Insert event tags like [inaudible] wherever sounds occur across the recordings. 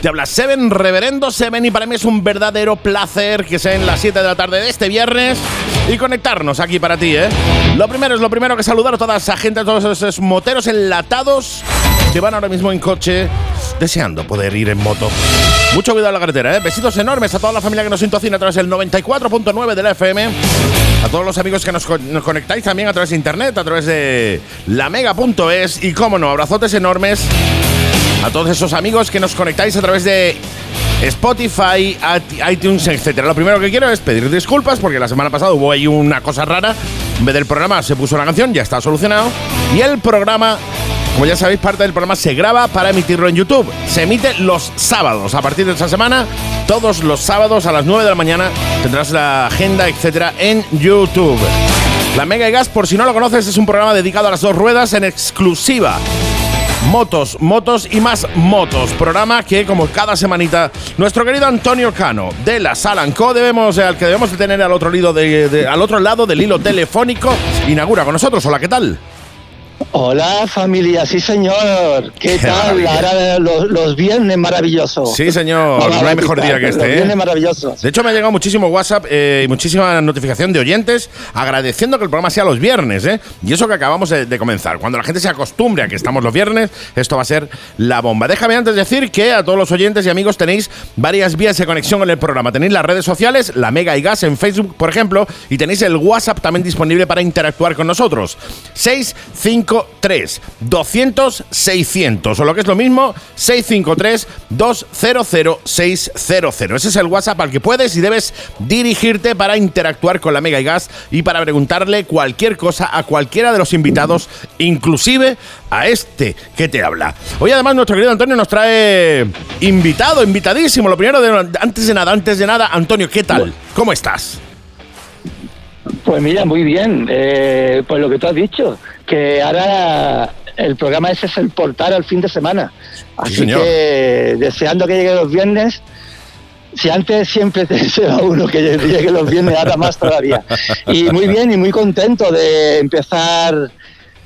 Te habla Seven, Reverendo Seven, y para mí es un verdadero placer que sean las 7 de la tarde de este viernes y conectarnos aquí para ti, ¿eh? Lo primero es lo primero que saludar a toda esa gente, todos esos moteros enlatados que van ahora mismo en coche deseando poder ir en moto. Mucho cuidado en la carretera, ¿eh? Besitos enormes a toda la familia que nos sintoniza a través del 94.9 de la FM. A todos los amigos que nos, nos, conectáis también a través de internet, a través de lamega.es. Y cómo no, abrazotes enormes a todos esos amigos que nos conectáis a través de Spotify, iTunes, etc. Lo primero que quiero es pedir disculpas porque la semana pasada hubo ahí una cosa rara. En vez del programa se puso una canción, ya está solucionado. Y el programa como ya sabéis, parte del programa se graba para emitirlo en YouTube. Se emite los sábados. A partir de esta semana, todos los sábados a las 9 de la mañana tendrás la agenda, etcétera, en YouTube. La Mega y Gas, por si no lo conoces, es un programa dedicado a las dos ruedas en exclusiva. Motos, motos y más motos. Programa que, como cada semanita, nuestro querido Antonio Cano de la Salanco, debemos, al que debemos de tener otro, al otro lado del hilo telefónico, inaugura con nosotros. Hola, ¿qué tal? Hola familia, sí señor. ¿Qué, tal? Ahora los, los, viernes maravillosos. Sí señor, no hay mejor día que este. Los ¿eh? viernes maravillosos. De hecho me ha llegado muchísimo WhatsApp eh, y muchísima notificación de oyentes agradeciendo que el programa sea los viernes. ¿eh? Y eso que acabamos de, de, comenzar. Cuando la gente se acostumbre a que estamos los viernes, esto va a ser la bomba. Déjame antes decir que a todos los oyentes y amigos tenéis varias vías de conexión con el programa. Tenéis las redes sociales, la Mega y Gas en Facebook, por ejemplo, y tenéis el WhatsApp también disponible para interactuar con nosotros. 6, 5, 3 200 600 o lo que es lo mismo 653 200 600. Ese es el WhatsApp al que puedes y debes dirigirte para interactuar con la Mega y Gas y para preguntarle cualquier cosa a cualquiera de los invitados, inclusive a este que te habla. Hoy además nuestro querido Antonio nos trae invitado, invitadísimo. Lo primero de antes de nada, antes de nada, Antonio, ¿qué tal? ¿Cómo estás? Pues mira, muy bien. Eh, pues lo que tú has dicho, que ahora el programa ese es el portal al fin de semana. Así que deseando que llegue los viernes. Si antes siempre te [laughs] deseo uno que llegue los viernes, ahora más todavía. Y muy bien y muy contento de empezar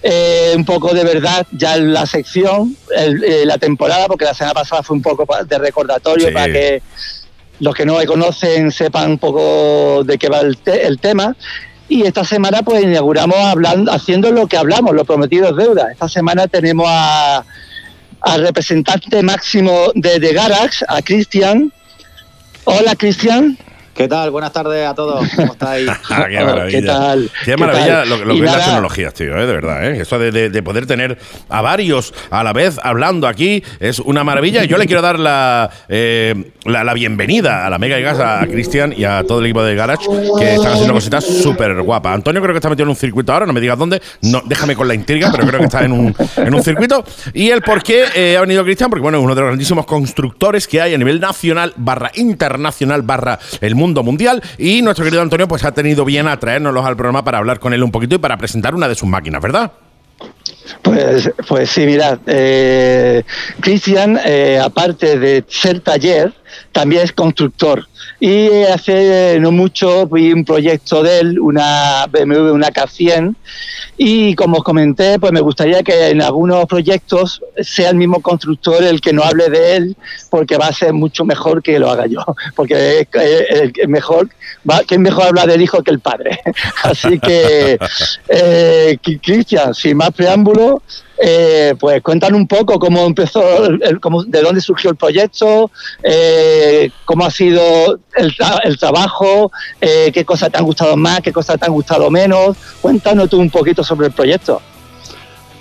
eh, un poco de verdad ya la sección, eh, la temporada, porque la semana pasada fue un poco de recordatorio para que los que no me conocen sepan un poco de qué va el, el tema. Y esta semana pues inauguramos hablando, haciendo lo que hablamos, lo prometido es deuda. Esta semana tenemos a, al representante máximo de, de Garax, a Cristian. Hola Cristian. ¿Qué tal? Buenas tardes a todos. ¿Cómo estáis? Ah, [laughs] qué maravilla. ¿Qué tal? Qué, maravilla lo, lo que es las tecnologías, tío, ¿eh? de verdad. ¿eh? Eso de, de, de, poder tener a varios a la vez hablando aquí es una maravilla. Yo le quiero dar la, eh, la, la, bienvenida a la Mega y Gas, a, a Cristian y a todo el equipo de Garage que están haciendo cositas súper guapas. Antonio creo que está metido en un circuito ahora, no me digas dónde. No, déjame con la intriga, pero creo que está en un, en un circuito. Y el por qué eh, ha venido Cristian, porque bueno, es uno de los grandísimos constructores que hay a nivel nacional, barra internacional, barra el mundo mundial. Y nuestro querido Antonio pues ha tenido bien a traérnoslos al programa para hablar con él un poquito y para presentar una de sus máquinas, ¿verdad? Pues, pues sí, mirad, eh, Cristian, eh, aparte de ser taller, también es constructor. Y hace no mucho vi un proyecto de él, una BMW, una K100, y como os comenté, pues me gustaría que en algunos proyectos sea el mismo constructor el que no hable de él, porque va a ser mucho mejor que lo haga yo, [laughs] porque es, es, es mejor, va, que es mejor hablar del hijo que el padre. [laughs] Así que, eh, Cristian, sin más preámbulo, eh, pues cuéntanos un poco cómo empezó, de dónde surgió el proyecto, eh, cómo ha sido el, trabajo, eh, qué cosas te han gustado más, qué cosas te han gustado menos. Cuéntanos tú un poquito sobre el proyecto.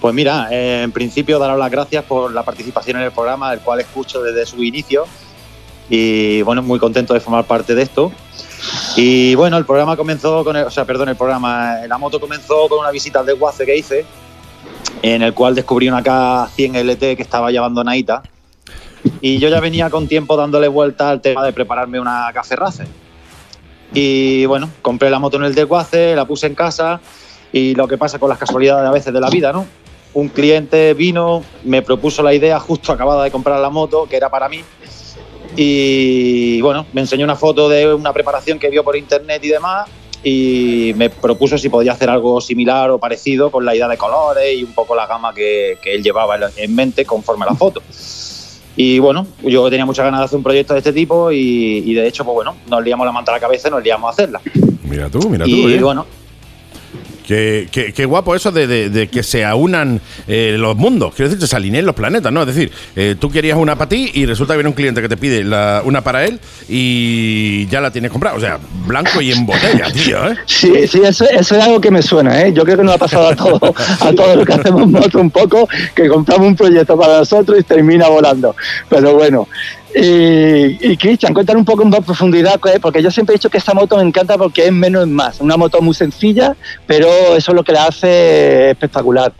Pues mira, en principio daros las gracias por la participación en el programa, el cual escucho desde su inicio. Y bueno, muy contento de formar parte de esto. Y bueno, el programa comenzó con, el, o sea, perdón, el programa, la moto comenzó con una visita al desguace que hice en el cual descubrí una K100 LT que estaba ya abandonadita Y yo ya venía con tiempo dándole vuelta al tema de prepararme una café racer. Y bueno, compré la moto en el desguace, la puse en casa y lo que pasa con las casualidades a veces de la vida, ¿no? Un cliente vino, me propuso la idea justo acabada de comprar la moto, que era para mí, y bueno, me enseñó una foto de una preparación que vio por internet y demás, y me propuso si podía hacer algo similar o parecido con la idea de colores y un poco la gama que, que él llevaba en mente conforme a la foto. Y bueno, yo tenía muchas ganas de hacer un proyecto de este tipo y, y de hecho, pues bueno, nos liamos la manta a la cabeza y nos liamos a hacerla. Mira tú, mira tú. Y ¿eh? bueno, Qué, qué- qué guapo eso de, de- de que se aunan eh, los mundos. Quiero decir, se alineen los planetas, ¿no? Es decir, eh, tú querías una para ti y resulta que viene un cliente que te pide la- una para él y ya la tienes comprada. O sea, blanco y en botella, tío, ¿eh? Sí, sí, eso, eso es algo que me suena, ¿eh? Yo creo que nos ha pasado a todos, a todos los que hacemos moto un poco, que compramos un proyecto para nosotros y termina volando. Pero bueno. Y, y Cristian, cuéntanos un poco en profundidad, ¿qué es? porque yo siempre he dicho que esta moto me encanta porque es menos es más. Una moto muy sencilla, pero eso es lo que la hace espectacular.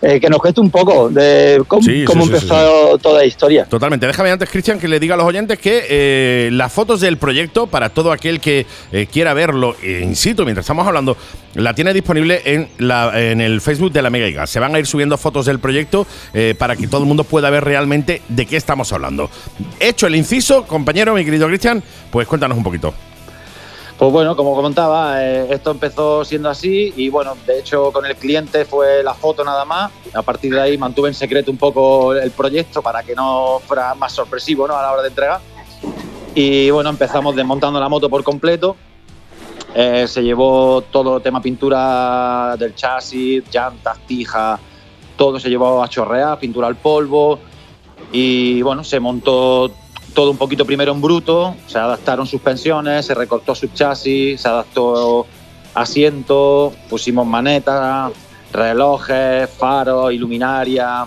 Eh, que nos cueste un poco de cómo, Sí, cómo sí, sí, empezó toda la historia. Totalmente. Déjame antes, Cristian, que le diga a los oyentes que eh, las fotos del proyecto, para todo aquel que eh, quiera verlo in situ mientras estamos hablando, la tiene disponible en, la, en el Facebook de la Mega Giga. Se van a ir subiendo fotos del proyecto eh, para que todo el mundo pueda ver realmente de qué estamos hablando. Hecho el inciso, compañero, mi querido Cristian, pues cuéntanos un poquito. Pues bueno, como comentaba, eh, esto empezó siendo así y bueno, de hecho con el cliente fue la foto nada más. A partir de ahí mantuve en secreto un poco el proyecto para que no fuera más sorpresivo ¿no? a la hora de entregar. Y bueno, empezamos desmontando la moto por completo. Eh, se llevó todo el tema pintura del chasis, llantas, tija, todo se llevó a chorrear, pintura al polvo. Y bueno, se montó todo un poquito primero en bruto, se adaptaron suspensiones, se recortó subchasis, se adaptó asiento, pusimos manetas, relojes, faros, iluminaria.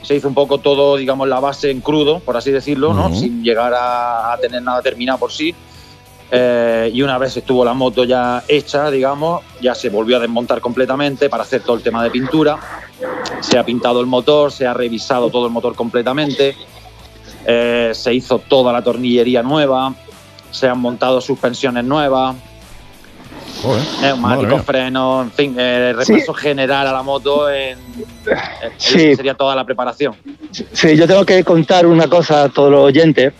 Se hizo un poco todo, digamos, la base en crudo, por así decirlo, ¿no? Sin llegar a, a tener nada terminado por sí. Eh, y una vez estuvo la moto ya hecha, digamos, ya se volvió a desmontar completamente para hacer todo el tema de pintura. Se ha pintado el motor, se ha revisado todo el motor completamente. Eh, se hizo toda la tornillería nueva, se han montado suspensiones nuevas, Joder, neumáticos, mía. frenos, en fin, eh, repaso general a la moto en, en- Sí. sería toda la preparación. Sí, yo tengo que contar una cosa a todos los oyentes,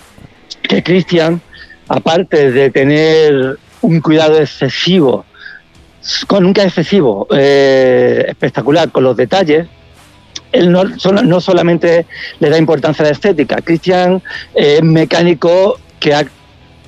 que Cristian, aparte de tener un cuidado excesivo, con nunca excesivo, eh, espectacular con los detalles, él no, no solamente le da importancia a la estética, Cristian es mecánico que ha,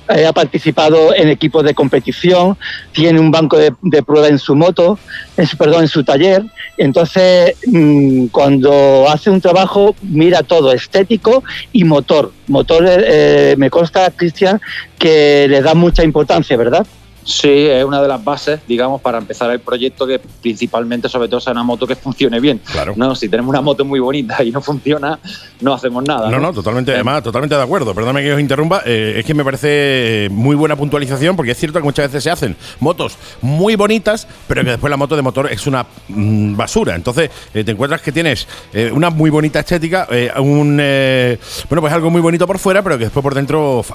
eh, ha participado en equipos de competición, tiene un banco de, de prueba en su moto, en su, perdón, en su taller, entonces, mm, cuando hace un trabajo, mira todo, estético y motor. Motor, eh, me consta, Cristian, que le da mucha importancia, ¿verdad? Sí, es una de las bases, digamos, para empezar el proyecto que principalmente, sobre todo, sea una moto que funcione bien. Claro. No, si tenemos una moto muy bonita y no funciona, no hacemos nada. No, no, totalmente, Eh, además, totalmente de acuerdo. Perdóname que os interrumpa. eh, es que me parece eh, muy buena puntualización porque es cierto que muchas veces se hacen motos muy bonitas, pero que después la moto de motor es una mm, basura. Entonces eh, te encuentras que tienes una muy bonita estética, un eh, bueno, pues algo muy bonito por fuera, pero que después por dentro f-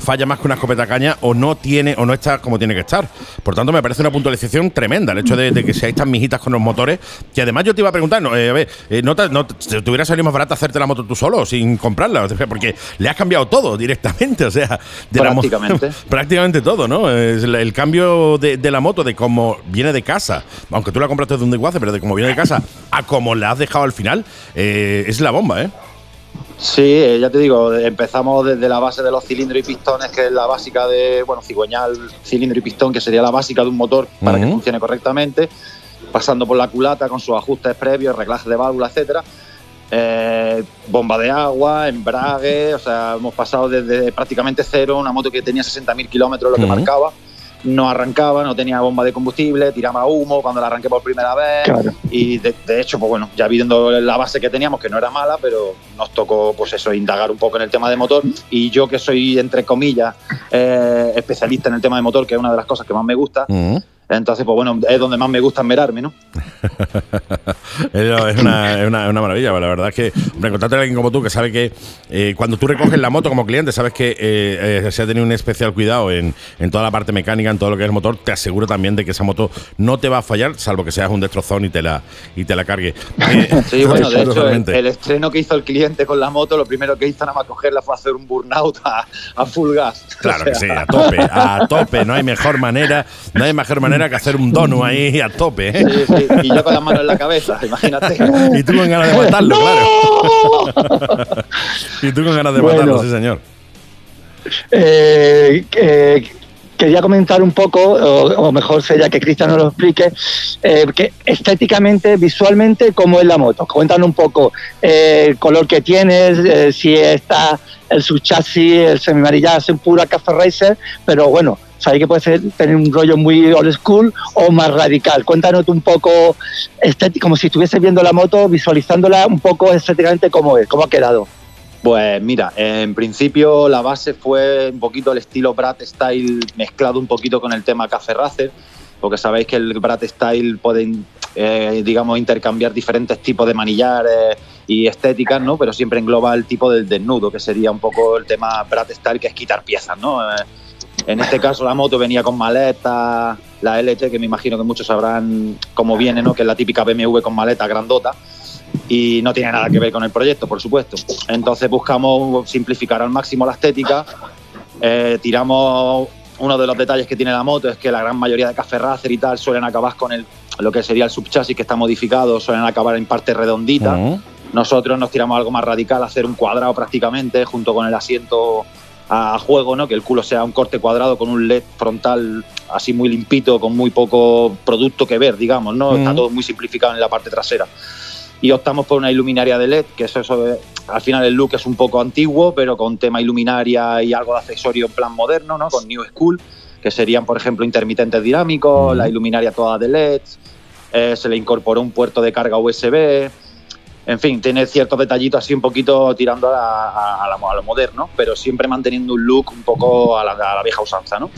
falla más que una escopeta caña o no tiene o no está como tiene que estar. Por tanto, me parece una puntualización tremenda el hecho de, de que seáis tan mijitas con los motores. Que además yo te iba a preguntar, no, eh, a ver, eh, ¿no te, no te- te hubiera salido más barato hacerte la moto tú solo sin comprarla? Porque le has cambiado todo directamente, [laughs] o sea, de la Prácticamente. [laughs] prácticamente todo, ¿no? El, el cambio de, de la moto, de cómo viene de casa, aunque tú la compraste de un desguace, pero de cómo viene de casa a cómo la has dejado al final, eh, es la bomba, ¿eh? Sí, eh, ya te digo, empezamos desde la base de los cilindros y pistones, que es la básica de, bueno, cigüeñal, cilindro y pistón, que sería la básica de un motor para que funcione correctamente, pasando por la culata con sus ajustes previos, reglajes de válvula, etcétera. Eh, bomba de agua, embrague, o sea, hemos pasado desde prácticamente cero, una moto que tenía 60.000 kilómetros, lo que marcaba, no arrancaba, no tenía bomba de combustible, tiraba humo cuando la arranqué por primera vez. Claro. Y de, de hecho, pues bueno, ya viendo la base que teníamos, que no era mala, pero nos tocó, pues eso, indagar un poco en el tema de motor. Y yo, que soy, entre comillas, eh, especialista en el tema de motor, que es una de las cosas que más me gusta, Entonces, pues bueno, es donde más me gusta mirarme, ¿no? [laughs] es, una, es, una, maravilla, la verdad es que, hombre, encontrarte a alguien como tú que sabe que eh, cuando tú recoges la moto como cliente, sabes que eh, eh, se ha tenido un especial cuidado en, en, toda la parte mecánica, en todo lo que es el motor, te aseguro también de que esa moto no te va a fallar, salvo que seas un destrozón y te la, y te la cargue. [laughs] sí, bueno, de hecho, el, estreno que hizo el cliente con la moto, lo primero que hizo nada más cogerla fue hacer un burnout a, a full gas. [laughs] Claro que sí, a tope, a tope, no hay mejor manera, no hay mejor manera que hacer un dono ahí a tope. ¿eh? Sí, sí, y yo con las manos en la cabeza, imagínate. y tú con ganas de matarlo, claro. y tú con ganas de matarlo, sí, señor. Eh, eh, quería comentar un poco, o, mejor sería que Cristian nos lo explique, eh, que estéticamente, visualmente, cómo es la moto. Cuéntanos un poco eh, el color que tienes, eh, si está el subchasis, el semimarillaje en pura café racer, pero bueno, que puede ser, tener un rollo muy old school o más radical. Cuéntanos un poco como si estuvieses viendo la moto, visualizándola un poco estéticamente cómo es, cómo ha quedado. Pues mira, en principio la base fue un poquito el estilo Brat Style mezclado un poquito con el tema Café Racer, porque sabéis que el Brat Style puede, eh, digamos, intercambiar diferentes tipos de manillares y estéticas, ¿no? Pero siempre engloba el tipo del desnudo, que sería un poco el tema Brat Style, que es quitar piezas, ¿no? Eh, en este caso la moto venía con maleta, la LT, que me imagino que muchos sabrán cómo viene, ¿no? Que es la típica BMW con maleta grandota y no tiene nada que ver con el proyecto, por supuesto. Entonces buscamos simplificar al máximo la estética, eh, tiramos uno de los detalles que tiene la moto es que la gran mayoría de café racer y tal suelen acabar con el, lo que sería el subchasis que está modificado, suelen acabar en parte redondita. Nosotros nos tiramos algo más radical, hacer un cuadrado prácticamente junto con el asiento a juego, ¿no? que el culo sea un corte cuadrado con un LED frontal así muy limpito, con muy poco producto que ver, digamos, ¿no? Está todo muy simplificado en la parte trasera y optamos por una iluminaria de LED, que eso, eso al final el look es un poco antiguo, pero con tema iluminaria y algo de accesorio en plan moderno, ¿no? Con New School, que serían, por ejemplo, intermitentes dinámicos, la iluminaria toda de LED, eh, se le incorporó un puerto de carga USB, en fin, tiene ciertos detallitos así un poquito tirando a, a, lo moderno, pero siempre manteniendo un look un poco a la, la vieja usanza, ¿no?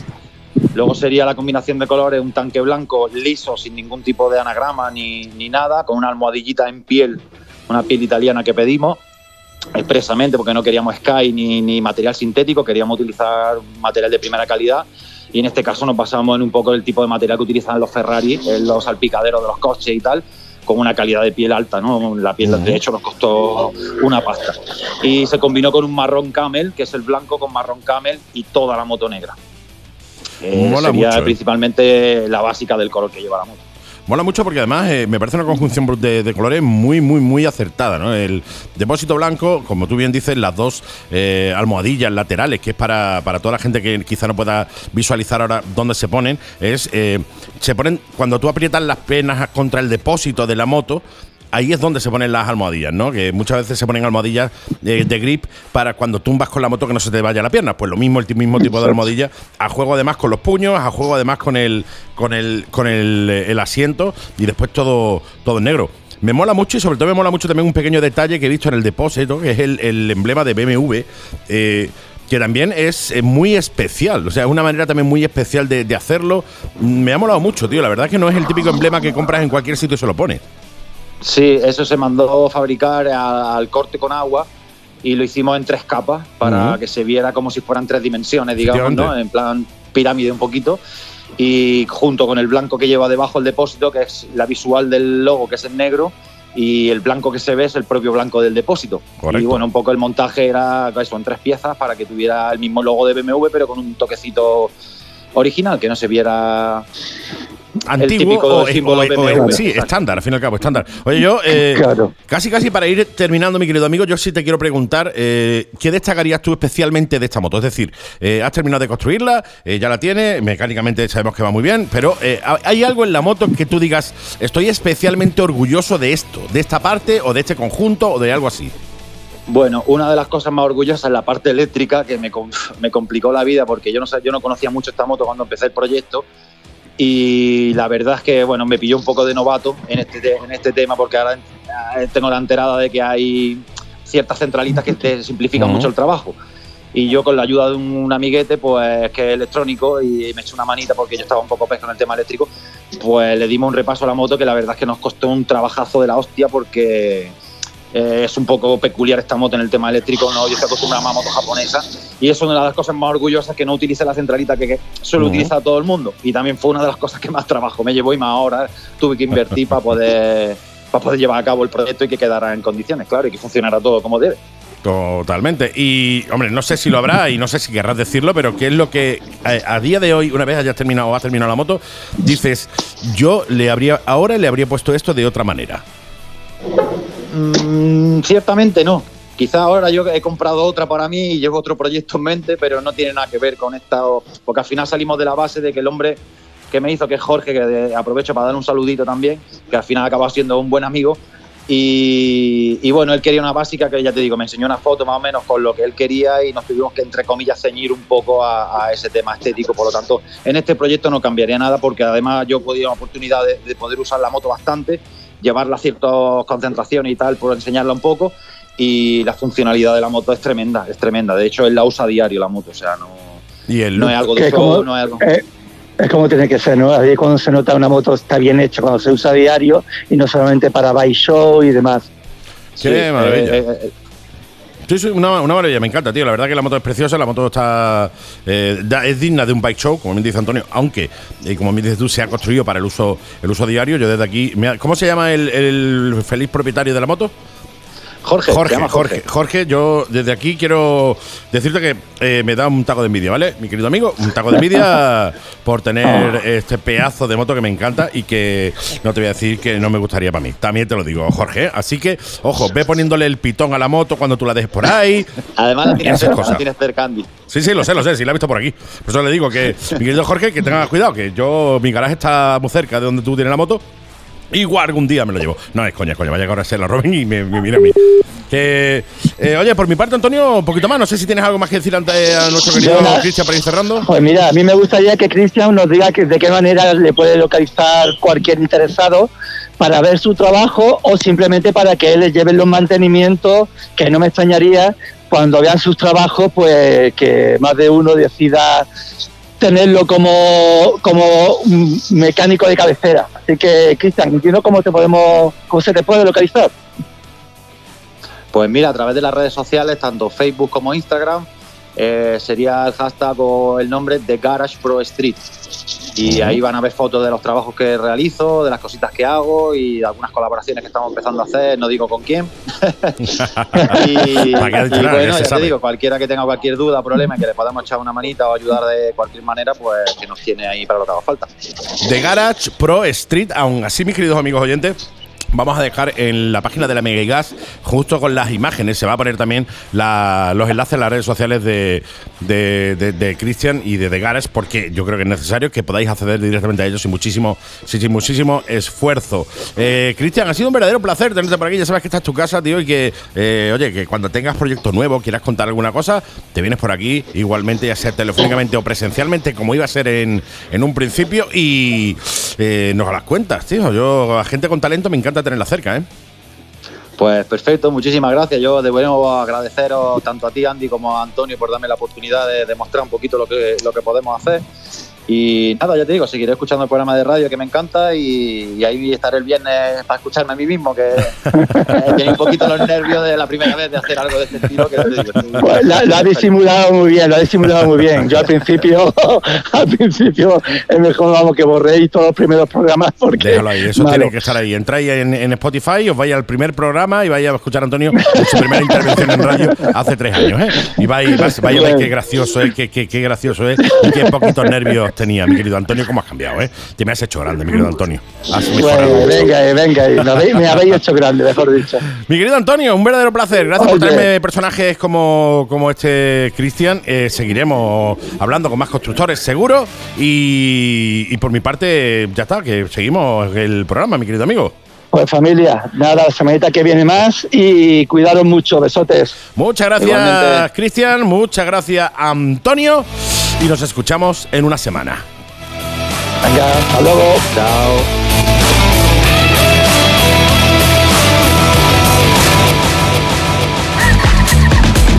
Luego sería la combinación de colores, un tanque blanco liso, sin ningún tipo de anagrama ni, nada, con una almohadillita en piel, una piel italiana que pedimos expresamente porque no queríamos Sky ni, material sintético, queríamos utilizar material de primera calidad y en este caso nos basamos en un poco el tipo de material que utilizan los Ferrari, los salpicaderos de los coches y tal, con una calidad de piel alta, ¿no? La piel de hecho nos costó una pasta. Y se combinó con un marrón camel, que es el blanco con marrón camel y toda la moto negra. Eh, sería ¿eh? principalmente la básica del color que lleva la moto. Mola mucho porque además eh, me parece una conjunción de, colores muy, muy, muy acertada. ¿no? El depósito blanco, como tú bien dices, las dos almohadillas laterales, que es para, para, toda la gente que quizá no pueda visualizar ahora dónde se ponen, es se ponen cuando tú aprietas las penas contra el depósito de la moto, ahí es donde se ponen las almohadillas, ¿no? Que muchas veces se ponen almohadillas de, grip para cuando tumbas con la moto que no se te vaya la pierna. Pues lo mismo, el mismo tipo de almohadilla. A juego además con los puños, a juego además con el, con el, con el, asiento y después todo, todo en negro. Me mola mucho y sobre todo me mola mucho también un pequeño detalle que he visto en el depósito, que es el, emblema de BMW. Eh, que también es muy especial. O sea, es una manera también muy especial de, de, hacerlo. Me ha molado mucho, tío. La verdad es que no es el típico emblema que compras en cualquier sitio y se lo pones. Sí, eso se mandó fabricar al corte con agua y lo hicimos en tres capas para que se viera como si fueran tres dimensiones, digamos, ¿no? En plan pirámide un poquito. Y junto con el blanco que lleva debajo el depósito, que es la visual del logo, que es el negro, y el blanco que se ve es el propio blanco del depósito. Y bueno, un poco el montaje era eso, en tres piezas para que tuviera el mismo logo de BMW, pero con un toquecito original, que no se viera antiguo o, sí, estándar, al fin y al cabo, estándar. Oye, yo eh, [laughs] casi casi para ir terminando, mi querido amigo, yo sí te quiero preguntar eh, ¿qué destacarías tú especialmente de esta moto? Es decir, eh, has terminado de construirla, ya la tienes, mecánicamente sabemos que va muy bien, pero ¿hay algo en la moto que tú digas, estoy especialmente orgulloso de esto, de esta parte o de este conjunto o de algo así? Bueno, una de las cosas más orgullosas es la parte eléctrica, que me, [laughs] me complicó la vida porque yo no, yo no conocía mucho esta moto cuando empecé el proyecto y la verdad es que bueno me pilló un poco de novato en este, en este tema porque ahora tengo la enterada de que hay ciertas centralitas que te simplifican mucho el trabajo. Y yo con la ayuda de un amiguete, pues que es electrónico y me echó una manita porque yo estaba un poco pez con el tema eléctrico, pues le dimos un repaso a la moto que la verdad es que nos costó un trabajazo de la hostia porque eh, es un poco peculiar esta moto en el tema eléctrico, ¿no? yo estoy acostumbrado a una moto japonesa y es una de las cosas más orgullosas que no utilice la centralita que, que suele utilizar todo el mundo y también fue una de las cosas que más trabajo me llevó y más horas tuve que invertir para poder, para poder llevar a cabo el proyecto y que quedara en condiciones, claro, y que funcionara todo como debe. Totalmente. Y, hombre, no sé si lo habrá y no sé si querrás decirlo, pero ¿qué es lo que a, a día de hoy, una vez hayas terminado o has terminado la moto, dices, yo le habría, ahora le habría puesto esto de otra manera? Mm, ciertamente no. Quizá ahora yo he comprado otra para mí y llevo otro proyecto en mente, pero no tiene nada que ver con esta. Porque al final salimos de la base de que el hombre que me hizo, que es Jorge, que aprovecho para dar un saludito también, que al final acaba siendo un buen amigo. Y, y bueno, él quería una básica que ya te digo, me enseñó una foto más o menos con lo que él quería y nos tuvimos que, entre comillas, ceñir un poco a, a ese tema estético. Por lo tanto, en este proyecto no cambiaría nada porque además yo podía la oportunidad de, de poder usar la moto bastante, llevarla a ciertas concentraciones y tal, por enseñarla un poco. Y la funcionalidad de la moto es tremenda, es tremenda. De hecho, él la usa a diario la moto, o sea, no, Y el no es algo de como- show, no es algo. Eh, es como tiene que ser, ¿no? Ahí es cuando se nota una moto está bien hecha, cuando se usa a diario y no solamente para bike show y demás. Qué maravilla. eh, eh, Sí, una, una maravilla, me encanta, tío. La verdad que la moto es preciosa, la moto está eh, da- es digna de un bike show, como bien dice Antonio, aunque, eh, como bien dices tú, se ha construido para el uso el uso diario. Yo desde aquí, ¿cómo se llama el feliz propietario de la moto? Jorge, Jorge, llama Jorge, Jorge, yo desde aquí quiero decirte que eh, me da un taco de envidia, ¿vale? Mi querido amigo, un taco de envidia [laughs] por tener este pedazo de moto que me encanta y que no te voy a decir que no me gustaría para mí. También te lo digo, Jorge. Así que, ojo, ve poniéndole el pitón a la moto cuando tú la dejes por ahí. Además la tienes cerca, la tienes cerca, Andy. Sí, sí, lo sé, lo sé, sí, la he visto por aquí. Por eso le digo que, mi querido Jorge, que tengas cuidado, que yo, mi garaje está muy cerca de donde tú tienes la moto. Igual algún día me lo llevo. No, es coña, coña. Vaya que ahora se la roben y me, me mira a mí. Que, eh, oye, por mi parte, Antonio, un poquito más. No sé si tienes algo más que decir ante a nuestro querido. Cristian para ir cerrando. Pues mira, a mí me gustaría que Cristian nos diga que de qué manera le puede localizar cualquier interesado para ver su trabajo o simplemente para que él les lleve los mantenimientos, que no me extrañaría cuando vean sus trabajos, pues que más de uno decida tenerlo como, como mecánico de cabecera. Así que, Cristian, entiendo cómo te podemos, cómo se te puede localizar. Pues mira, a través de las redes sociales, tanto Facebook como Instagram, eh, sería el hashtag o el nombre de Garage Pro Street. Y ahí van a ver fotos de los trabajos que realizo, de las cositas que hago y de algunas colaboraciones que estamos empezando a hacer, no digo con quién. [laughs] [laughs] y, ¿Para qué y bueno, ya te digo, cualquiera que tenga cualquier duda, problema que le podamos echar una manita o ayudar de cualquier manera, pues que nos tiene ahí para lo que haga falta. De Garage Pro Street, aún así, mis queridos amigos oyentes. Vamos a dejar en la página de la Mega y Gas, justo con las imágenes, se va a poner también los enlaces en las redes sociales de, de, de- Christian y de Garage, porque yo creo que es necesario que podáis acceder directamente a ellos sin muchísimo, sin, muchísimo esfuerzo. Eh, Cristian, ha sido un verdadero placer tenerte por aquí. Ya sabes que esta es tu casa, tío, y que, eh, oye, que cuando tengas proyecto nuevo, quieras contar alguna cosa, te vienes por aquí, igualmente, ya sea telefónicamente o presencialmente, como iba a ser en, en un principio, y eh, nos las cuentas, tío. Yo, a gente con talento, me encanta tenerla cerca, ¿eh? Pues perfecto, muchísimas gracias. Yo de nuevo agradeceros tanto a ti, Andy, como a Antonio por darme la oportunidad de demostrar un poquito lo que, lo que podemos hacer. Y nada, ya te digo, seguiré escuchando el programa de radio que me encanta y, y ahí estaré el viernes para escucharme a mí mismo, que tenía un poquito los nervios de la primera vez de hacer algo de este estilo. Que te digo, Pues la- lo ha disimulado muy bien, lo ha disimulado muy bien. Yo al principio, [laughs] al principio es mejor vamos que borréis todos los primeros programas porque Déjalo ahí, eso malo. tiene que estar ahí. Entráis en, en Spotify, os vais al primer programa y vais a escuchar a Antonio en su primera intervención en radio hace tres años, ¿eh? Y vais, vais, vais a ver qué gracioso es, qué, qué, qué gracioso es y qué poquitos nervios tenía, mi querido Antonio, cómo has cambiado, ¿eh? Te me has hecho grande, mi querido Antonio. Has mejorado venga, eh, venga, eh, me habéis, me habéis hecho grande, mejor dicho. Mi querido Antonio, un verdadero placer. Gracias por traerme personajes como, como este Cristian. Eh, seguiremos hablando con más constructores, seguro. Y, y por mi parte, ya está, que seguimos el programa, mi querido amigo. Pues familia, nada, la semanita que viene más y cuidaros mucho, besotes. Muchas gracias. Cristian. Muchas gracias, Antonio. Y nos escuchamos en una semana. Venga, hasta luego. Chao.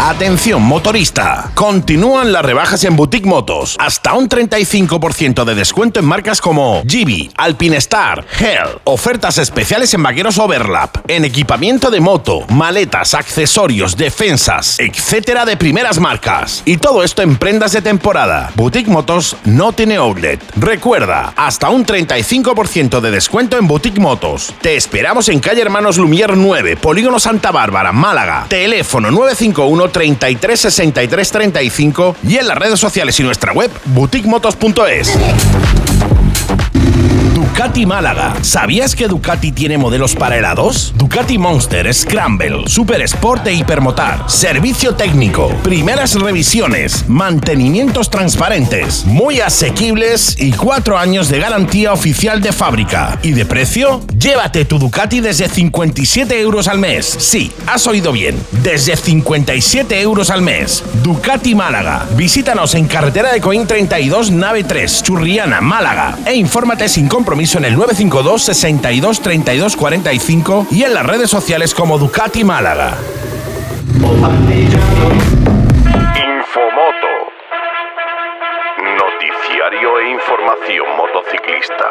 Atención motorista, continúan las rebajas en Boutique Motos, hasta un 35% de descuento en marcas como Gibi, Alpinestar, Hell, ofertas especiales en vaqueros Overlap, en equipamiento de moto, maletas, accesorios, defensas, etcétera de primeras marcas. Y todo esto en prendas de temporada. Boutique Motos no tiene outlet. Recuerda, hasta un 35% de descuento en Boutique Motos. Te esperamos en calle Hermanos Lumier 9, Polígono Santa Bárbara, Málaga. Teléfono 951 33 63 35 y en las redes sociales y nuestra web boutiquemotos.es. Ducati Málaga. ¿Sabías que Ducati tiene modelos para helados? Ducati Monster, Scramble, Super Sport e Hipermotar. Servicio técnico, primeras revisiones, mantenimientos transparentes, muy asequibles y cuatro años de garantía oficial de fábrica. ¿Y de precio? Llévate tu Ducati desde 57 euros al mes. Sí, has oído bien, desde 57 euros al mes. Ducati Málaga. Visítanos en carretera de Coín 32, nave 3, Churriana, Málaga. E infórmate sin compromiso en el 952 62 32 45 y en las redes sociales como Ducati Málaga. Infomoto. Noticiario e información motociclista.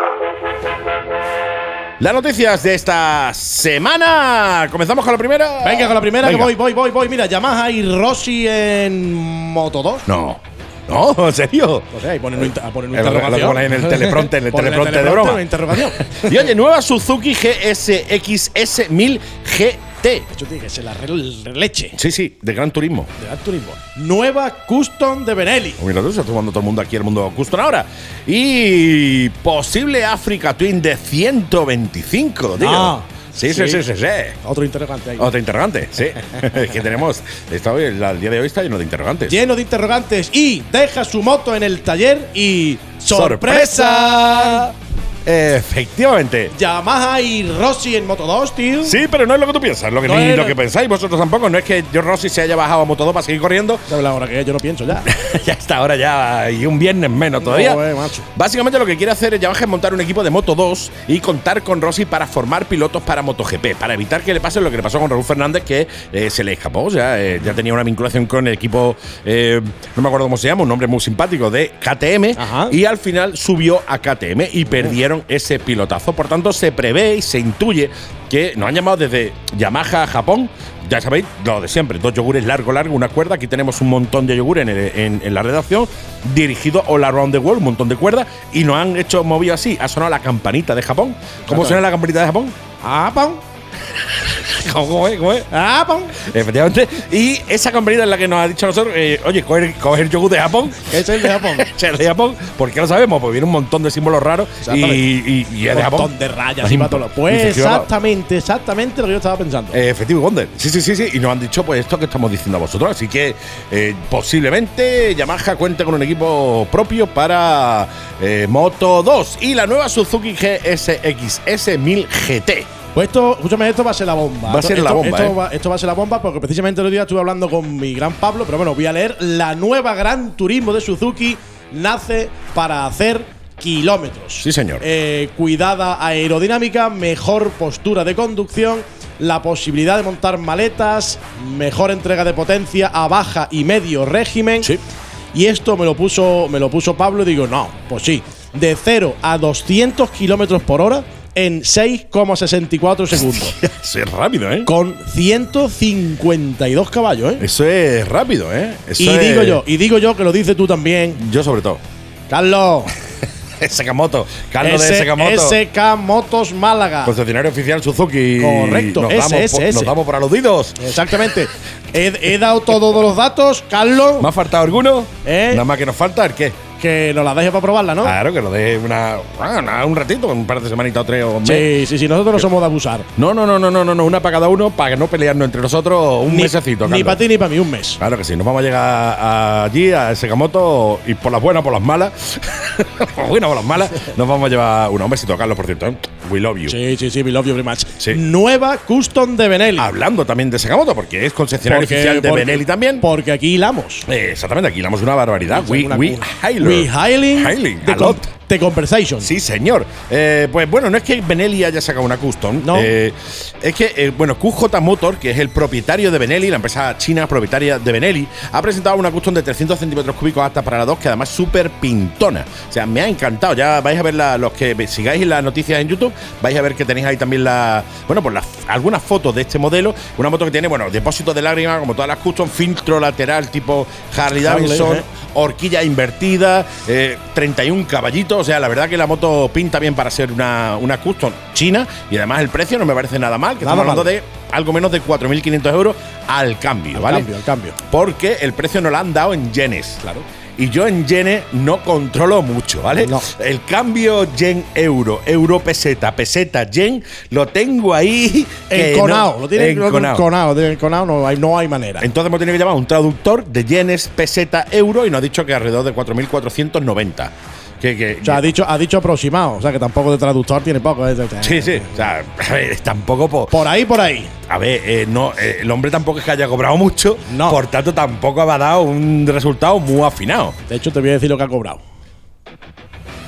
Las noticias de esta semana. Comenzamos con la primera. Venga, con la primera, Venga. que voy, voy, voy, voy. Mira, Yamaha y Rossi en Moto 2. No. No, en serio. O sea, ahí ponen un, lo- lo interrogación. ponen en el teleprompter, en el [laughs] Ponen teleprompter de broma. una interrogación. [laughs] Y oye, nueva Suzuki GSX-S 1000 GT. Eso tiene que ser la leche Sí, sí, de Gran Turismo. de Gran Turismo. Nueva Custom de Benelli. Mira, tú se está tomando todo el mundo aquí, el mundo custom ahora. Y posible Africa Twin de 125, tío. Ah, sí, sí, sí, sí. sí. Otro interrogante ahí. Otro interrogante, sí. [laughs] Es que tenemos. Está hoy, el, el día de hoy está lleno de interrogantes. Lleno de interrogantes y deja su moto en el taller y ¡sorpresa! Efectivamente. Yamaha y Rossi en Moto 2, tío. Sí, pero no es lo que tú piensas, lo que, No ni es lo que pensáis vosotros tampoco. No es que yo Rossi se haya bajado a Moto 2 para seguir corriendo. ¿Sabes la hora que es? Yo no pienso ya. [laughs] ya está, ahora ya y un viernes menos todavía. No, eh, macho. Básicamente lo que quiere hacer Yamaha es montar un equipo de Moto 2 y contar con Rossi para formar pilotos para MotoGP, para evitar que le pase lo que le pasó con Raúl Fernández, que eh, se le escapó. O sea, eh, ya tenía una vinculación con el equipo, eh, no me acuerdo cómo se llama, un nombre muy simpático, de KTM, Ajá. y al final subió a KTM y perdieron ese pilotazo. Por tanto, se prevé y se intuye que nos han llamado desde Yamaha Japón. Ya sabéis, lo de siempre, dos yogures largo, largo, una cuerda. Aquí tenemos un montón de yogures en, en- en la redacción, dirigido all around the world, un montón de cuerdas, y nos han hecho movido así. Ha sonado la campanita de Japón. ¿Cómo suena la campanita de Japón? ¡Ah, pam! ¿Cómo es? ¿Cómo es? ¡Ah, pam! Efectivamente. Y esa campanita es la que nos ha dicho a nosotros, eh, oye, coger, coger yogur de Japón. Es el de Japón. [laughs] Es el de Japón. ¿Por qué lo sabemos? Pues viene un montón de símbolos raros y, Exactamente. y, y es de Un Japón. montón de rayas y todo Pues dice, "Tío, exactamente, exactamente lo que yo estaba pensando. Eh, Effective Wonder. Sí, sí, sí, sí. Y nos han dicho pues esto que estamos diciendo a vosotros. Así que eh, posiblemente Yamaha cuente con un equipo propio para eh, Moto 2 y la nueva Suzuki GSX-S 1000 GT. Pues esto, escúchame, esto va a ser la bomba. Va a Esto- ser la esto- bomba, Esto, ¿eh? va, esto va a ser la bomba porque precisamente el otro día estuve hablando con mi gran Pablo, pero bueno, voy a leer. La nueva Gran Turismo de Suzuki nace para hacer kilómetros. Sí, señor. Eh, cuidada aerodinámica, mejor postura de conducción, la posibilidad de montar maletas, mejor entrega de potencia a baja y medio régimen. Sí. Y esto me lo puso, me lo puso Pablo y digo, no, pues sí, de 0 a 200 kilómetros por hora en 6,64 segundos. [laughs] Eso es rápido, ¿eh? con 152 caballos, ¿eh? Eso es rápido, ¿eh? Eso Y es- digo yo, y digo yo que lo dices tú también, Yo sobre todo. Carlos. [laughs] Sakamoto. Carlos de S- Sakamoto. SK Motos Málaga. Concesionario oficial Suzuki. Correcto, Nos ese, damos, por, nos damos por aludidos. Exactamente. he, he dado todos los datos, Carlos, ¿Me ha faltado alguno? ¿Eh? Nada más que nos falta el qué. Que nos la dejes para probarla, ¿no? Claro, que lo deje una, una- un ratito, un par de semanitas o tres o un mes. sí, sí, sí, nosotros no somos de abusar. No, no, no, no, no, no, no, una para cada uno para no pelearnos entre nosotros un Ni- mesecito. Ni Carlos. para ti ni para mí, un mes. Claro que sí, nos vamos a llegar allí a Sakamoto y por las buenas, por las malas, [laughs] por las buenas, por las malas, nos vamos a llevar una. Un besito, Carlos, por cierto. ¿eh? We love you. Sí, sí, sí, we love you very much. Sí. Nueva Custom de Benelli. Hablando también de Sakamoto, porque es concesionario Porque- oficial de porque- Benelli también. Porque aquí hilamos. Eh, exactamente, aquí damos una barbaridad. We, Una we hailing. We Hailing, de a lot. The Conversation. Sí, señor. Eh, pues bueno, no es que Benelli haya sacado una custom. No. Eh, es que, eh, bueno, QJ Motor, que es el propietario de Benelli, la empresa china propietaria de Benelli, ha presentado una custom de 300 centímetros cúbicos hasta para la 2, que además es súper pintona. O sea, me ha encantado. Ya vais a ver la- los que sigáis las noticias en YouTube, vais a ver que tenéis ahí también la, bueno, pues las, algunas fotos de este modelo. Una moto que tiene, bueno, depósito de lágrimas, como todas las custom, filtro lateral tipo Harley Harley, Davidson horquilla invertida, eh, 31 caballitos. O sea, la verdad que la moto pinta bien para ser una, una custom china y además el precio no me parece nada mal, que Nada estamos hablando mal. de algo menos de 4.500 euros al cambio, Al ¿vale? cambio, al cambio. Porque el precio no lo han dado en yenes. Claro. Y yo en yenes no controlo mucho, ¿vale? No. El cambio yen-euro, euro-peseta, peseta-yen, lo tengo ahí. [laughs] Enconado, no- lo tiene enconado. enconado. no hay, no hay manera. Entonces hemos tenido que llamar a un traductor de yenes, peseta, euro y nos ha dicho que alrededor de 4.490. Que, que, o sea, ha dicho, ha dicho aproximado, o sea que tampoco de traductor tiene poco. ¿eh? sí, sí. O sea, [laughs] a ver, tampoco. po- Por ahí, por ahí. a ver, eh, no, eh, el hombre tampoco es que haya cobrado mucho. No. Por tanto, tampoco ha dado un resultado muy afinado. De hecho, te voy a decir lo que ha cobrado.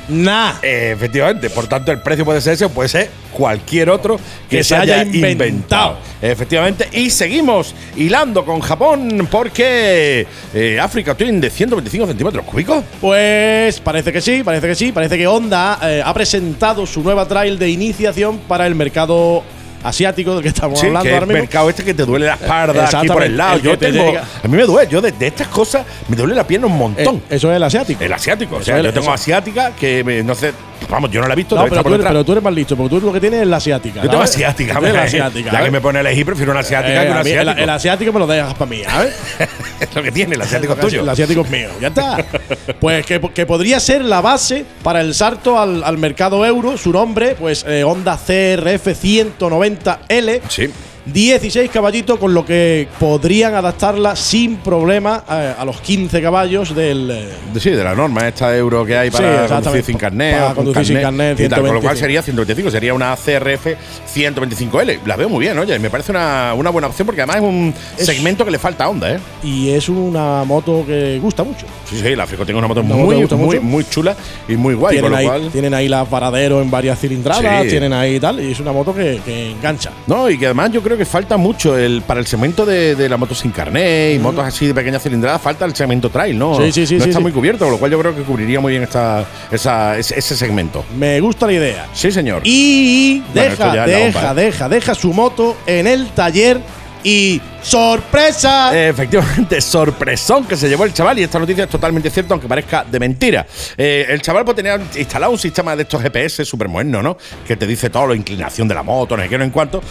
Nah. Eh, efectivamente, por tanto, el precio puede ser ese o puede ser cualquier otro que, Que se, haya, haya inventado. inventado. Efectivamente, y seguimos hilando con Japón porque eh, África Twin de 125 centímetros cúbicos. Pues parece que sí, parece que sí. Parece que Honda eh, ha presentado su nueva trail de iniciación para el mercado asiático del que estamos Sí, hablando que ahora el mismo. mercado este que te duele la espalda aquí por el lado. el Yo te tengo, a mí me duele, yo de, de estas cosas me duele la pierna un Eh, montón. eso es el asiático. el asiático, o sea, es- yo tengo eso- asiática que me- no sé, vamos, yo no la he visto, No, pero tú, eres, pero tú eres más listo, porque tú lo que tienes es la asiática. Yo tengo ¿sabes? asiática, tienes la asiática. Ya que ¿sabes? me pone a elegir, prefiero una asiática Eh, que un a mí el, asiático. el asiático me lo dejas para mí, ¿sabes? [laughs] es lo que tiene, el asiático es tuyo. El asiático es mío, ya está. [laughs] pues que, que podría ser la base para el salto al, al mercado euro. Su nombre, pues eh, Honda CRF 190L. Sí. 16 caballitos, con lo que podrían adaptarla sin problema eh, a los 15 caballos del. eh, Sí, de la norma esta euro que hay Sí, para exactamente. conducir sin carnet. Para con conducir sin carnet, y tal, con lo cual 125. sería 125, sería una CRF 125L. La veo muy bien, oye, me parece una, una buena opción porque además es un Es- segmento que le falta a Honda, ¿eh? y es una moto que gusta mucho. Sí, sí, la Frico tiene una moto Una muy, que muy, muy chula y muy guay, tienen, con lo ahí, cual. tienen ahí las varaderos en varias cilindradas, Sí. tienen ahí tal, y es una moto que, que engancha. No, y que además yo creo que falta mucho el, para el segmento de, de la moto sin carnet y motos así de pequeña cilindrada, falta el segmento trail, ¿no? Sí, sí, sí, No sí, está sí. muy cubierto, con lo cual yo creo que cubriría muy bien esta, esa, ese, ese segmento. Me gusta la idea. Sí, señor. Y Bueno, deja, deja, bomba, ¿eh? deja, deja su moto en el taller y ¡sorpresa! Efectivamente, [laughs] sorpresón que se llevó el chaval y esta noticia es totalmente cierta, aunque parezca de mentira. Eh, el chaval pues, tenía instalado un sistema de estos GPS súper moderno, ¿no? Que te dice todo, la inclinación de la moto, no sé qué, no en cuanto.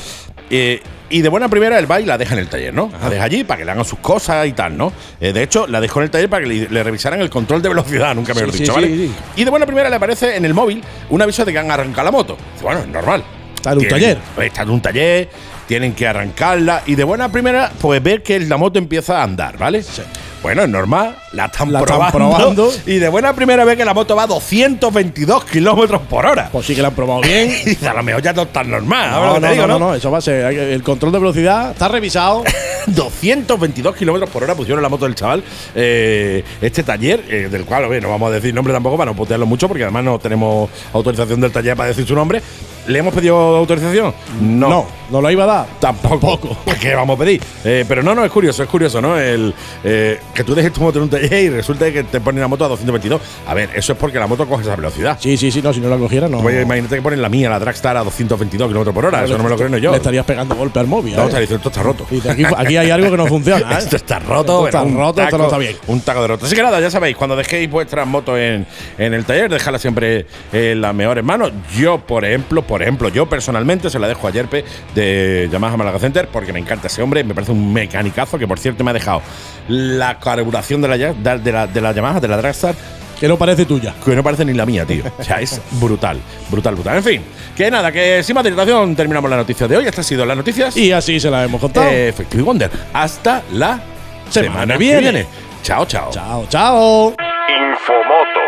Eh, y de buena primera el va y la deja en el taller, ¿no? La deja allí para que le hagan sus cosas y tal, ¿no? Eh, de hecho, la dejó en el taller para que le, le revisaran el control de velocidad, nunca me lo he Sí, dicho, sí, ¿vale? sí, sí. Y de buena primera le aparece en el móvil un aviso de que han arrancado la moto. Bueno, es normal. Está en un Tienen- taller. Está en un taller, tienen que arrancarla y de buena primera, pues ver que la moto empieza a andar, ¿vale? Bueno, es normal, la están, La están probando. Y de buena primera ve que la moto va a 222 kilómetros por hora. Pues sí que la han probado bien. [laughs] Y a lo mejor ya no es tan normal. ¿sabes lo No, te no, digo, no, no, no, eso va a ser. El control de velocidad está revisado. [laughs] 222 kilómetros por hora pusieron la moto del chaval. eh, este taller, eh, del cual oye, no vamos a decir nombre tampoco para no putearlo mucho, porque además no tenemos autorización del taller para decir su nombre. ¿Le hemos pedido autorización? No. No, no lo iba a dar. Tampoco. Tampoco. ¿Para [laughs] qué vamos a pedir? Eh, pero no, no, es curioso, es curioso, ¿no? El, eh, que tú dejes tu moto en un taller y resulta que te ponen la moto a 222. A ver, eso es porque la moto coge esa velocidad. Sí, sí, sí, no, si no la cogiera, no. Oye, imagínate que ponen la mía, la Dragstar, a 222 kilómetros por hora. Eso no me lo creo yo. Le estarías pegando golpe al móvil. No, ¿eh? está diciendo, esto está roto. Y aquí, aquí hay algo que no funciona. [laughs] ¿eh? Esto está roto, Esto está un roto, esto no está bien. Un taco de roto. Así que nada, ya sabéis, cuando dejéis vuestras motos en, en el taller, dejadlas siempre en las mejores manos. Yo, por ejemplo, por ejemplo, yo personalmente se la dejo a Yerpe de Yamaha Malaga Center porque me encanta ese hombre, me parece un mecanicazo que por cierto me ha dejado la carburación de la, de, la, de la Yamaha, de la Dragstar, Que no parece tuya. que no parece ni la mía, tío. O sea, es brutal, brutal, brutal. En fin, que nada, que sin más dilatación terminamos la noticia de hoy. Estas han sido las noticias. Y así se la hemos contado. Eh, Effective Wonder. Hasta la Semana semana, viene. Chao, chao. Chao, chao. Infomoto.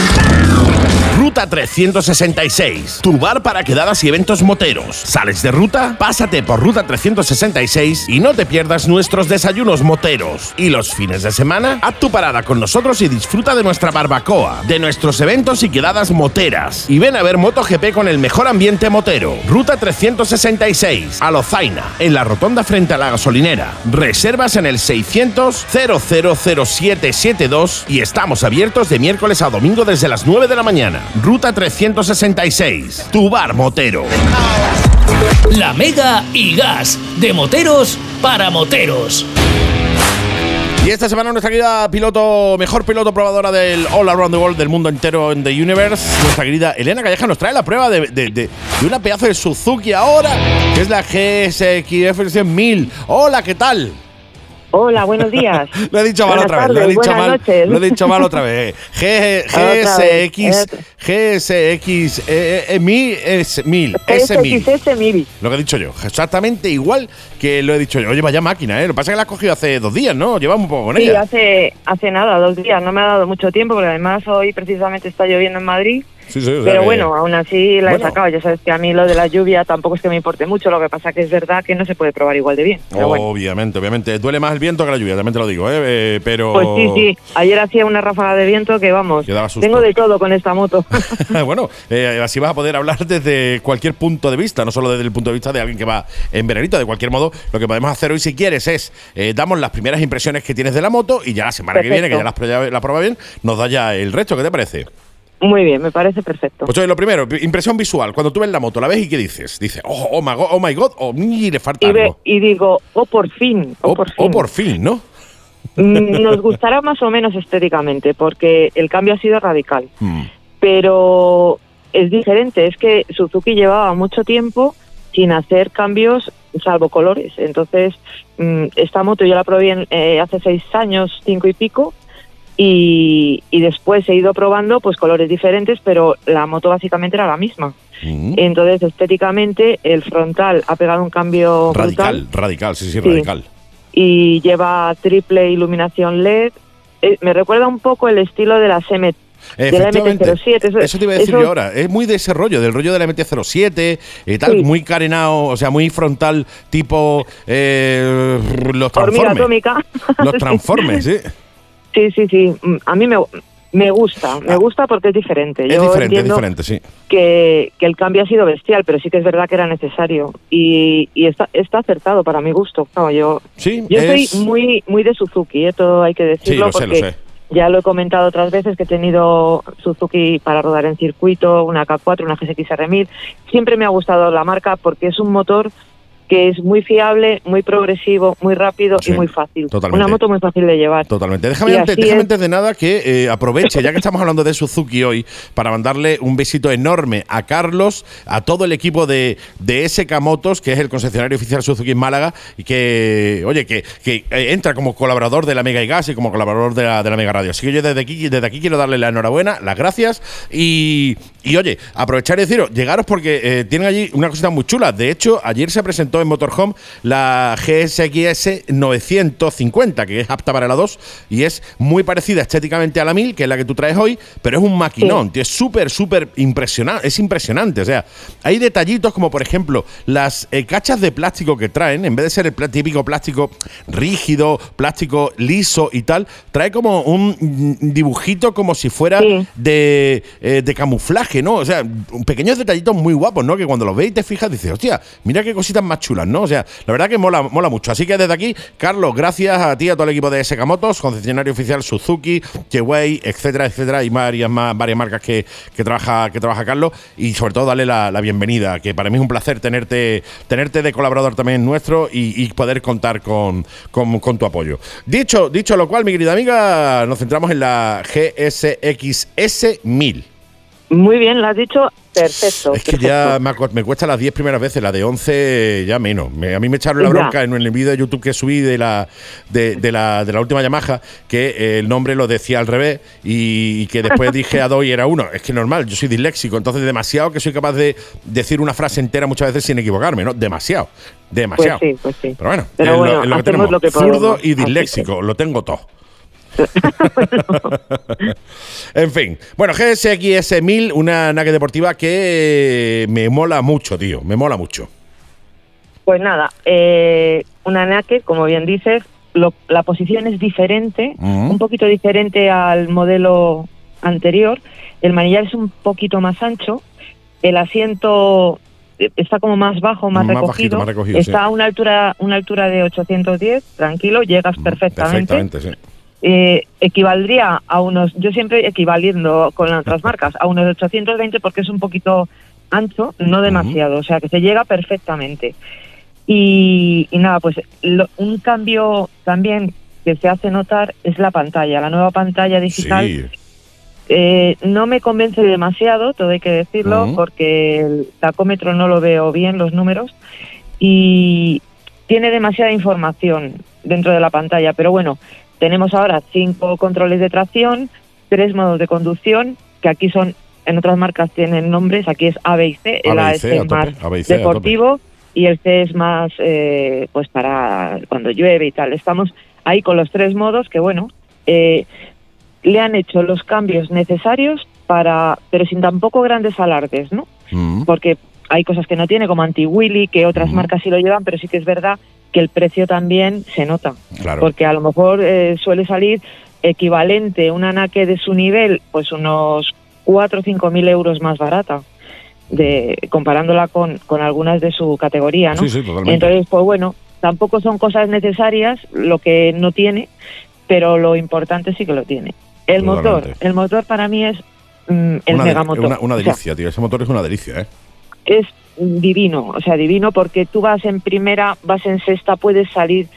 Bye. Ruta 366, tu bar para quedadas y eventos moteros. ¿Sales de ruta? Pásate por Ruta 366 y no te pierdas nuestros desayunos moteros. Y los fines de semana, haz tu parada con nosotros y disfruta de nuestra barbacoa, de nuestros eventos y quedadas moteras. Y ven a ver MotoGP con el mejor ambiente motero. Ruta 366, a Lozaina, en la rotonda frente a la gasolinera. Reservas en el 600 000772 y estamos abiertos de miércoles a domingo desde las 9 de la mañana. Ruta 366, tu bar motero. La Mega y Gas, de moteros para moteros. Y esta semana nuestra querida piloto, mejor piloto probadora del All Around the World, del mundo entero en The Universe, nuestra querida Elena Calleja nos trae la prueba de, de- de- de una pedazo de Suzuki ahora, que es la GSX 1000. Hola, ¿qué tal? Hola, buenos días. [laughs] Lo he dicho mal Buenas otra vez, lo he dicho mal, noches. lo he dicho mal otra vez. [laughs] G- GSX, GSX, eh, mi es mil, S mil. SXS Miri. Lo que he dicho yo, exactamente igual que lo he dicho yo. Oye, vaya máquina, ¿eh? Lo que pasa es que la has cogido hace dos días, ¿no? Llevamos un poco con Sí, ella. hace, hace nada, dos días. No me ha dado mucho tiempo porque además hoy precisamente está lloviendo en Madrid. Sí, sí, o sea Pero que- bueno, aún así la Bueno. he sacado. Ya sabes que a mí lo de la lluvia tampoco es que me importe mucho. Lo que pasa que es verdad que no se puede probar igual de bien. Pero bueno. Obviamente, obviamente. Duele más el viento que la lluvia, también te lo digo, ¿eh? Eh, pero. Pues sí, sí. Ayer hacía una ráfaga de viento que vamos. Tengo de todo con esta moto. [laughs] [laughs] bueno, eh, así vas a poder hablar desde cualquier punto de vista, no solo desde el punto de vista de alguien que va en veranito. De cualquier modo, lo que podemos hacer hoy, si quieres, es eh, damos las primeras impresiones que tienes de la moto y ya la semana que viene, que ya la has prueba- la prueba bien, nos da ya el resto. ¿Qué te parece? Muy bien, me parece perfecto. Pues oye, lo primero, impresión visual. Cuando tú ves la moto, ¿la ves y qué dices? Dices, oh, oh my god, oh my god, o mire, falta Y, ve- algo. y digo, oh, por fin, oh, O por fin. o por fin, ¿no? Mm, Nos gustará más o menos estéticamente, porque el cambio ha sido radical. Mm. Pero es diferente, es que Suzuki llevaba mucho tiempo sin hacer cambios salvo colores. Entonces, mm, esta moto yo la probé en- eh, hace seis años, cinco y pico, y, y después he ido probando pues colores diferentes, pero la moto básicamente era la misma. Mm. Entonces, estéticamente, el frontal ha pegado un cambio brutal Radical, radical, sí, sí, Sí. radical. y lleva triple iluminación LED. Eh, me recuerda un poco el estilo de la M de la Efectivamente. MT-07. Eso, Eso te iba a decir eso- yo ahora. Es muy de ese rollo, del rollo de la MT-07 y tal, Sí. muy carenado, o sea, muy frontal, tipo eh, los Hormiga transformes. atómica. Los [laughs] transformes, sí. Sí, sí, sí. Mm, A mí me, me gusta, me gusta porque es diferente. Ah. Es Yo diferente, es diferente, sí. Que, que el cambio ha sido bestial, pero sí que es verdad que era necesario. Y, y está, está acertado para mi gusto. Claro, yo Sí, yo es- soy muy muy de Suzuki, ¿eh? todo hay que decirlo. lo sé, lo porque sé. Ya lo he comentado otras veces que he tenido Suzuki para rodar en circuito, una K4, una GSX R1000. Siempre me ha gustado la marca porque es un motor que es muy fiable, muy progresivo, muy rápido Sí, y muy fácil. totalmente. Una moto muy fácil de llevar. Totalmente. Déjame, antes, déjame es. antes de nada que eh, aproveche, ya que estamos hablando de Suzuki hoy, para mandarle un besito enorme a Carlos, a todo el equipo de, de SK Motos, que es el concesionario oficial Suzuki en Málaga, y que, oye, que, que, eh, entra como colaborador de la Mega y Gas y como colaborador de la, de la Mega Radio. Así que yo desde aquí, desde aquí quiero darle la enhorabuena, las gracias y, y, oye, aprovechar y deciros, llegaros porque eh, tienen allí una cosita muy chula. De hecho, ayer se presentó en Motorhome la GSX 950, que es apta para la 2 y es muy parecida estéticamente a la 1000, que es la que tú traes hoy, pero es un maquinón, tío, es súper, súper impresionante, es impresionante. O sea, hay detallitos como, por ejemplo, las eh, cachas de plástico que traen, en vez de ser el típico plástico rígido, plástico liso y tal, trae como un dibujito como si fuera de, eh, de camuflaje, ¿no? O sea, pequeños detallitos muy guapos, ¿no? Que cuando los ves y te fijas, dices, hostia, mira qué cositas más chulas, ¿no? O sea, la verdad que mola, mola mucho. Así que desde aquí, Carlos, gracias a ti, a todo el equipo de SK Motos, concesionario oficial Suzuki, Huawei, etcétera, etcétera, y varias más, varias marcas que, que trabaja, que trabaja Carlos, y sobre todo darle la, la bienvenida, que para mí es un placer tenerte, tenerte de colaborador también nuestro y, poder contar con, con, con tu apoyo. Dicho, dicho lo cual, mi querida amiga, nos centramos en la GSX-S1000. Muy bien, lo has dicho perfecto. Es que ya me, cuesta las 10 primeras veces, la de 11 ya menos. Me- a mí me echaron la Ya. bronca en el vídeo de YouTube que subí de la, de, de la, de la última Yamaha, que eh, el nombre lo decía al revés y, y que después dije a dos y era uno. Es que normal, yo soy disléxico, entonces demasiado que soy capaz de decir una frase entera muchas veces sin equivocarme, ¿no? Demasiado, demasiado. Pues sí, pues sí. Pero bueno, Pero lo- que tenemos. lo que Zurdo y disléxico, lo tengo todo. [laughs] en fin. Bueno, GSX 1000, una naque deportiva que me mola mucho, tío. Me mola mucho. Pues nada, eh, una naked, como bien dices, lo- la posición es diferente, un poquito diferente al modelo anterior. El manillar es un poquito más ancho, el asiento eh, está como más bajo, más, Más recogido. bajito, más recogido, está sí. a una altura, una altura de 810, tranquilo, llegas perfectamente. Perfectamente, sí. Eh, equivaldría a unos, yo siempre equivaliendo con otras marcas, a unos 820 porque es un poquito ancho, no demasiado, o sea que se llega perfectamente. Y, y nada, pues lo- un cambio también que se hace notar es la pantalla, la nueva pantalla digital. Sí. Eh, no me convence demasiado, todo hay que decirlo, porque el tacómetro no lo veo bien, los números, y tiene demasiada información dentro de la pantalla. Pero bueno, tenemos ahora cinco controles de tracción, tres modos de conducción, que aquí son, en otras marcas tienen nombres, aquí es A, B y C, el A, es más deportivo y el C es más eh, pues para cuando llueve y tal. Estamos ahí con los tres modos que bueno, eh, le han hecho los cambios necesarios para, pero sin tampoco grandes alardes, ¿no? Mm. Porque hay cosas que no tiene, como Anti-Willy, que otras Ujú. marcas sí lo llevan, pero sí que es verdad que el precio también se nota. Claro. Porque a lo mejor eh, suele salir equivalente una naque de su nivel, pues unos 4 o 5 mil euros más barata, de, comparándola con, con algunas de su categoría, ¿no? Sí, sí, totalmente. Entonces, pues bueno, tampoco son cosas necesarias lo que no tiene, pero lo importante sí que lo tiene. El motor, el motor para mí es mm, el una, de- megamotor. una, una O sea, delicia, tío. Ese motor es una delicia, ¿eh? Es divino, o sea, divino porque tú vas en primera, vas en sexta, puedes salir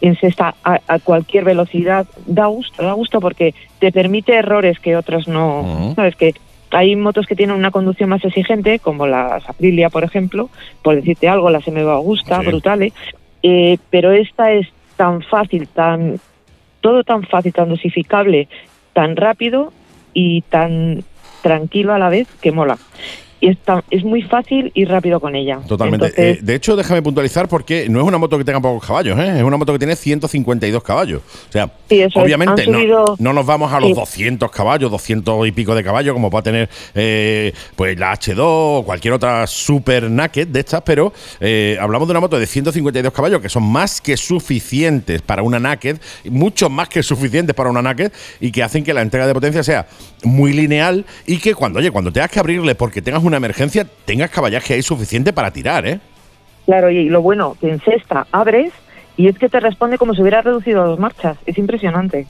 en sexta a, a cualquier velocidad. Da gusto, da gusto porque te permite errores que otros no, sabes que hay motos que tienen una conducción más exigente, como las Aprilia, por ejemplo, por decirte algo, las MV Augusta, Sí. brutales, eh, pero esta es tan fácil, tan todo tan fácil, tan dosificable, tan rápido y tan tranquilo a la vez que mola. Y es, tan- es muy fácil y rápido con ella. Totalmente. Entonces, Eh, de hecho, déjame puntualizar porque no es una moto que tenga pocos caballos, ¿eh? es una moto que tiene 152 caballos. O sea, Sí, obviamente no, no nos vamos a los Sí. 200 caballos, 200 y pico de caballos, como va a tener eh, pues la H2 o cualquier otra super naked de estas, pero hablamos de una moto de 152 caballos que son más que suficientes para una naked, mucho más que suficientes para una naked y que hacen que la entrega de potencia sea muy lineal y que cuando, oye, cuando tengas que abrirle porque tengas una emergencia, tengas caballaje ahí suficiente para tirar, ¿eh? claro, y lo bueno, que en sexta abres y es que te responde como si hubiera reducido a dos marchas. Es impresionante.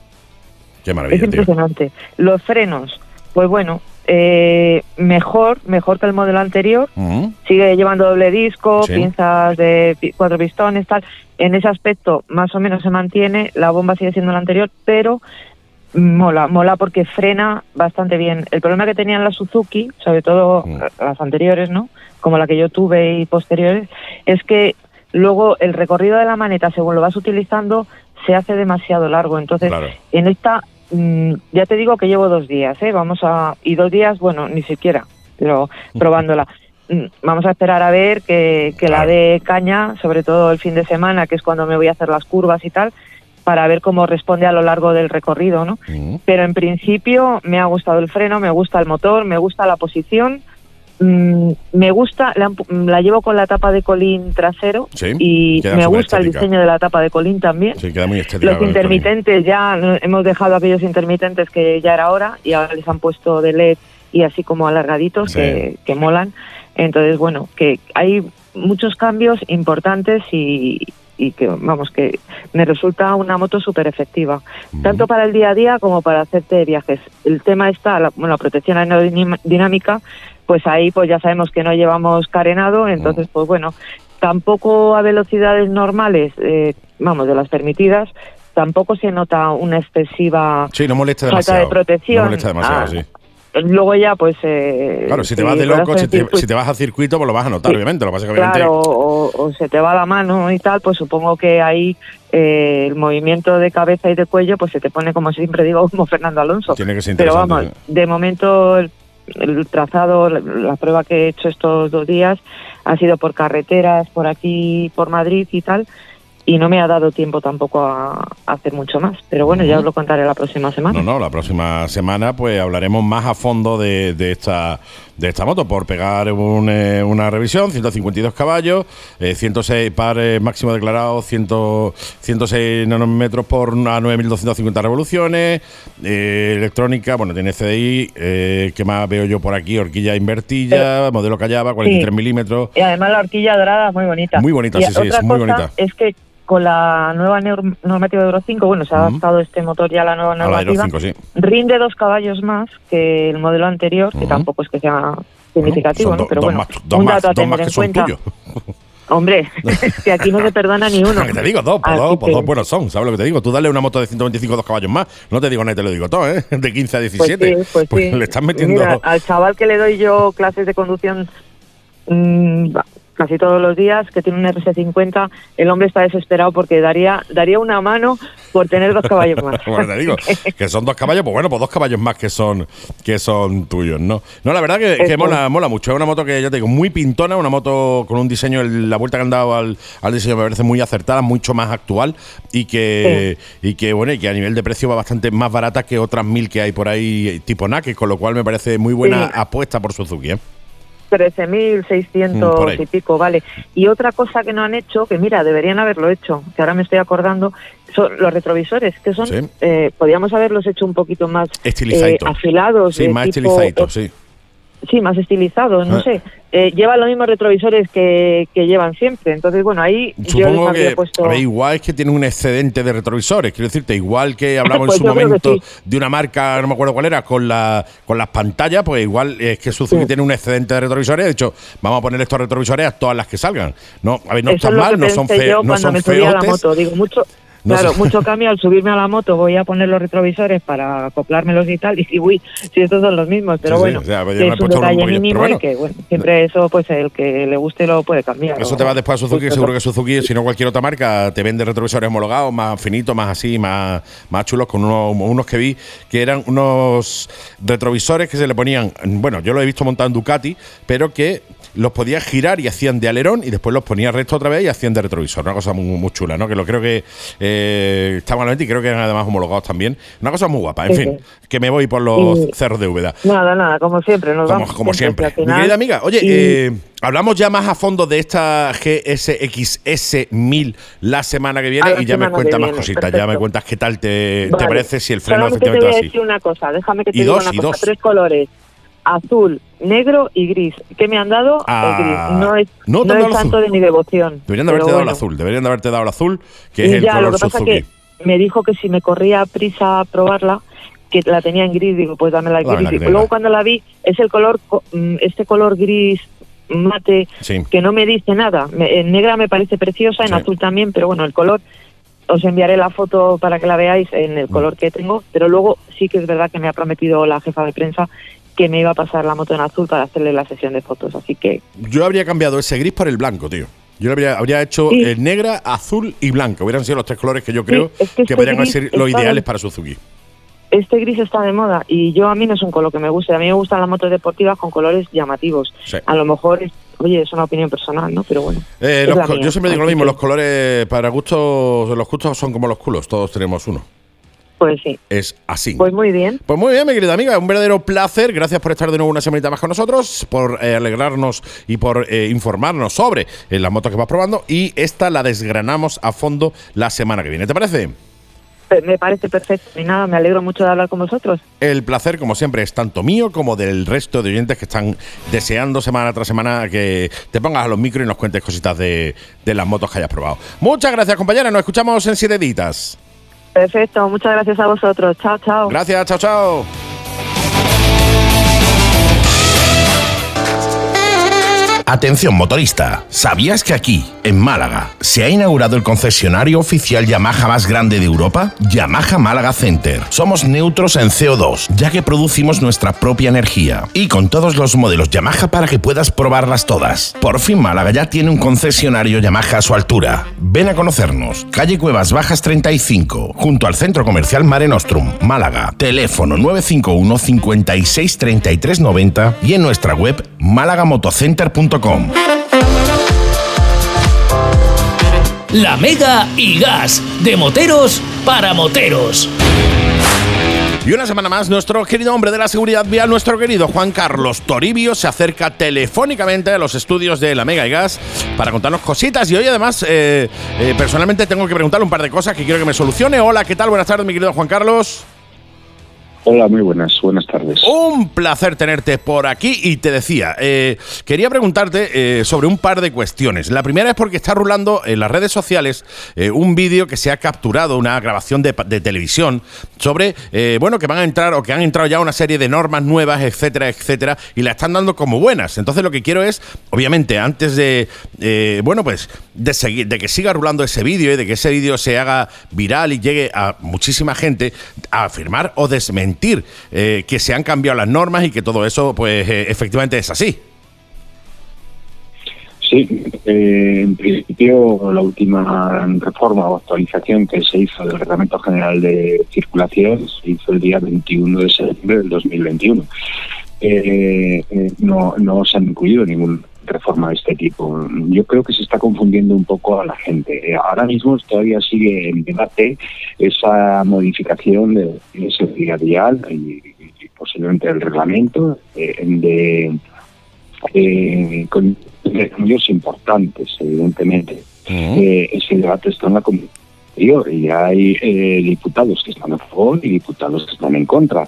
Qué Es maravilla, tío. impresionante. Los frenos, pues bueno, eh, mejor, mejor que el modelo anterior. Ujú. Sigue llevando doble disco, Sí. pinzas de cuatro pistones, tal. En ese aspecto más o menos se mantiene, la bomba sigue siendo la anterior, pero mola, mola porque frena bastante bien. El problema que tenían las Suzuki, sobre todo Mm. las anteriores, ¿no? Como la que yo tuve y posteriores, es que luego el recorrido de la maneta, según lo vas utilizando, se hace demasiado largo. Entonces, Claro. en esta, mm, ya te digo que llevo dos días, ¿eh? Vamos a. Y dos días, bueno, ni siquiera, pero [laughs] probándola. Mm, Vamos a esperar a ver que, que la dé caña, sobre todo el fin de semana, que es cuando me voy a hacer las curvas y tal, para ver cómo responde a lo largo del recorrido, ¿no? Pero en principio me ha gustado el freno, me gusta el motor, me gusta la posición, mm, me gusta, la, la llevo con la tapa de colín trasero Sí, y me gusta el estética. diseño de la tapa de colín también. Sí, queda muy estética. Los el intermitentes ya hemos dejado aquellos intermitentes que ya era hora y ahora les han puesto de LED y así como alargaditos Sí. que, que molan. Entonces, bueno, que hay muchos cambios importantes y, y que, vamos, que me resulta una moto súper efectiva, tanto para el día a día como para hacerte viajes. El tema está, la, bueno, la protección aerodinámica, pues ahí pues ya sabemos que no llevamos carenado, entonces, pues bueno, tampoco a velocidades normales, eh, vamos, de las permitidas, tampoco se nota una excesiva Sí, no molesta falta demasiado. de protección. No molesta demasiado, Ah, sí. Luego ya, pues. eh, Claro, si te vas de loco, si te, circuito- si te vas a circuito, pues lo vas a notar, Sí. obviamente. Lo pasa que obviamente. Claro, o, o se te va la mano y tal, pues supongo que ahí eh, el movimiento de cabeza y de cuello, pues se te pone, como siempre digo, [laughs] como Fernando Alonso. Tiene que ser Pero vamos, de momento el, el trazado, la, la prueba que he hecho estos dos días ha sido por carreteras, por aquí, por Madrid y tal, y no me ha dado tiempo tampoco a, a hacer mucho más. Pero bueno, ya os lo contaré la próxima semana. No, no, la próxima semana pues hablaremos más a fondo de, de esta de esta moto por pegar un, eh, una revisión, 152 caballos, eh, 106 pares máximo declarado, 100, 106 nanómetros por a 9.250 revoluciones, eh, electrónica, bueno, tiene CDI, eh, ¿qué más veo yo por aquí? Horquilla invertilla, modelo Callaba, 43 Sí. milímetros. Y además la horquilla dorada muy bonita. Muy bonita, Y sí, sí, es muy bonita. Es que con la nueva nor- normativa de Euro 5, bueno, se ha adaptado este motor ya a la nueva A la normativa, los 5, sí. rinde dos caballos más que el modelo anterior, que Ujú. tampoco es que sea significativo, Son ¿no? Pero bueno, un más- dato a más tener que en son cuenta. tuyos. [laughs] Hombre, es que aquí no se perdona ni uno. [laughs] Que te digo, dos, pues Así dos, pues que- dos buenos son, ¿sabes lo que te digo? Tú dale una moto de 125 dos caballos más, no te digo nada, te lo digo todo, ¿eh? [laughs] De 15 a Pues 17. sí, pues, sí. le estás metiendo. Mira, al chaval que le doy yo clases de conducción mm, casi todos los días, que tiene un RS50, el hombre está desesperado porque daría daría una mano por tener dos caballos más. [laughs] Bueno, te digo, que son dos caballos, pues bueno, pues dos caballos más que son que son tuyos, ¿no? No, la verdad que, mola, mola mucho. Es una moto que ya te digo, muy pintona, una moto con un diseño, el- la vuelta que han dado al, al diseño me parece muy acertada, mucho más actual y que, y que bueno, y que a nivel de precio va bastante más barata que otras mil que hay por ahí tipo Nake, con lo cual me parece muy buena Sí. apuesta por Suzuki, ¿eh? 13.600 Mm, y pico, vale. Y otra cosa que no han hecho, que mira, deberían haberlo hecho, que ahora me estoy acordando, son los retrovisores, que son, Sí. eh, podríamos haberlos hecho un poquito más eh, afilados. Sí, más tipo- sí. Sí, más estilizados, no Ah. sé. Eh, llevan los mismos retrovisores que, que llevan siempre. Entonces, bueno, ahí Supongo que puesto... a ver, igual es que tiene un excedente de retrovisores. Quiero decirte, igual que hablamos [laughs] Pues en su creo que momento sí. de una marca, no me acuerdo cuál era, con, la, con las pantallas, pues igual es que Suzuki Sí. tiene un excedente de retrovisores. De hecho, vamos a poner estos retrovisores a todas las que salgan. No, a ver, no Eso mal, no son, fe- no son moto. Digo, mucho, No claro, mucho [laughs] cambio al subirme a la moto. Voy a poner los retrovisores para acoplármelos y tal. Y si, uy, si estos son los mismos. Pero Sí, sí, bueno, o sea, que es un detalle mínimo bueno. y que, bueno, siempre eso, pues el que le guste lo puede cambiar. Eso te va después a Suzuki, Pues, seguro que Suzuki, si no cualquier otra marca, te vende retrovisores homologados, más finitos, más así, más, más chulos, con unos, unos que vi que eran unos retrovisores que se le ponían, bueno, yo lo he visto montado en Ducati, pero que los podías girar y hacían de alerón y después los ponías recto otra vez y hacían de retrovisor. Una cosa muy, muy chula, ¿no? Que lo creo que eh, la venta y creo que eran además homologados también. Una cosa muy guapa, en Sí, fin, sí. que me voy por los cerros de Úbeda. Nada, nada, como siempre. Nos Como, vamos como siempre. Mi querida amiga, oye, eh, hablamos ya más a fondo de esta GSX-S 1000 la semana que viene y ya me cuentas más cositas. Ya me cuentas qué tal te, te parece si el freno Solamente te efectivamente voy va a así. decir una cosa, déjame que te Y diga dos, una cosa. dos. Tres colores, azul, negro y gris. ¿Qué me han dado? Ah, gris. No es, no es azul. de mi devoción. Deberían de haberte dado el azul, deberían de haberte dado el azul, que es Y el ya, lo color que pasa Suzuki. que me dijo que si me corría prisa a probarla, que la tenía en gris, digo, pues dame la Dame gris. la luego cuando la vi, es el color, co- mm, este color gris mate, Sí. que no me dice nada. En negra me parece preciosa, en Sí. azul también, pero bueno, el color, os enviaré la foto para que la veáis en Mm. el color que tengo, pero luego sí que es verdad que me ha prometido la jefa de prensa que me iba a pasar la moto en azul para hacerle la sesión de fotos, así que Yo habría cambiado ese gris por el blanco, tío. Yo habría, habría hecho Sí. eh, negra, azul y blanca. Hubieran sido los tres colores que yo creo es que que este podrían ser los ideales para Suzuki. este gris está de moda y yo a mí no es un color que me guste, a mí me gustan las motos deportivas con colores llamativos. Sí. A lo mejor, es- oye, es una opinión personal, ¿no? Pero bueno. Eh, los yo siempre digo lo mismo, los colores para gustos, los gustos son como los culos, todos tenemos uno. Pues sí, Es así. pues muy bien. Pues muy bien, mi querida amiga, un verdadero placer. Gracias por estar de nuevo una semanita más con nosotros, por eh, alegrarnos y por eh, informarnos sobre eh, las motos que vas probando. Y esta la desgranamos a fondo la semana que viene. ¿Te parece? Me parece perfecto y nada, me alegro mucho de hablar con vosotros. El placer, como siempre, es tanto mío como del resto de oyentes que están deseando semana tras semana que te pongas a los micros y nos cuentes cositas de, de las motos que hayas probado. Muchas gracias, compañera. Nos escuchamos en siete ditas. Perfecto, muchas gracias a vosotros. Chao, chao. Gracias, chao, chao. Atención motorista, ¿sabías que aquí, en Málaga, se ha inaugurado el concesionario oficial Yamaha más grande de Europa? Yamaha Málaga Center. Somos neutros en CO2, ya que producimos nuestra propia energía. Y con todos los modelos Yamaha para que puedas probarlas todas. Por fin Málaga ya tiene un concesionario Yamaha a su altura. Ven a conocernos. Calle Cuevas Bajas 35, junto al Centro Comercial Mare Nostrum, Málaga. Teléfono 951 56 33 90 y en nuestra web málagamotocenter.com. La Mega y Gas, de moteros para moteros. Y una semana más, nuestro querido hombre de la seguridad vial, nuestro querido Juan Carlos Toribio, se acerca telefónicamente a los estudios de la Mega y Gas para contarnos cositas. Y hoy, además, eh, eh, personalmente tengo que preguntarle un par de cosas que quiero que me solucione. Hola, ¿qué tal? Buenas tardes, mi querido Juan Carlos. Hola, muy buenas, buenas tardes. Un placer tenerte por aquí y te decía, eh, quería preguntarte eh, sobre un par de cuestiones. La primera es porque está rulando en las redes sociales eh, un vídeo que se ha capturado, una grabación de, de televisión, sobre, bueno, que van a entrar o que han entrado ya una serie de normas nuevas, etcétera, etcétera, y la están dando como buenas. Entonces lo que quiero es, obviamente, antes de, bueno, pues de, seguir, de que siga rulando ese vídeo y de que ese vídeo se haga viral y llegue a muchísima gente, a afirmar o desmentir eh, que se han cambiado las normas y que todo eso, pues eh, efectivamente es así. Sí, eh, en principio la última reforma o actualización que se hizo del Reglamento General de Circulación se hizo el día 21 de septiembre del 2021. Eh, eh, no, no se han incluido ninguna reforma de este tipo. Yo creo que se está confundiendo un poco a la gente. Eh, ahora mismo todavía sigue en debate esa modificación de, de seguridad vial y, y posiblemente el reglamento eh, de eh, con cambios importantes, evidentemente. Eh, ese debate está en la Comisión Y hay eh, diputados que están a favor y diputados que están en contra.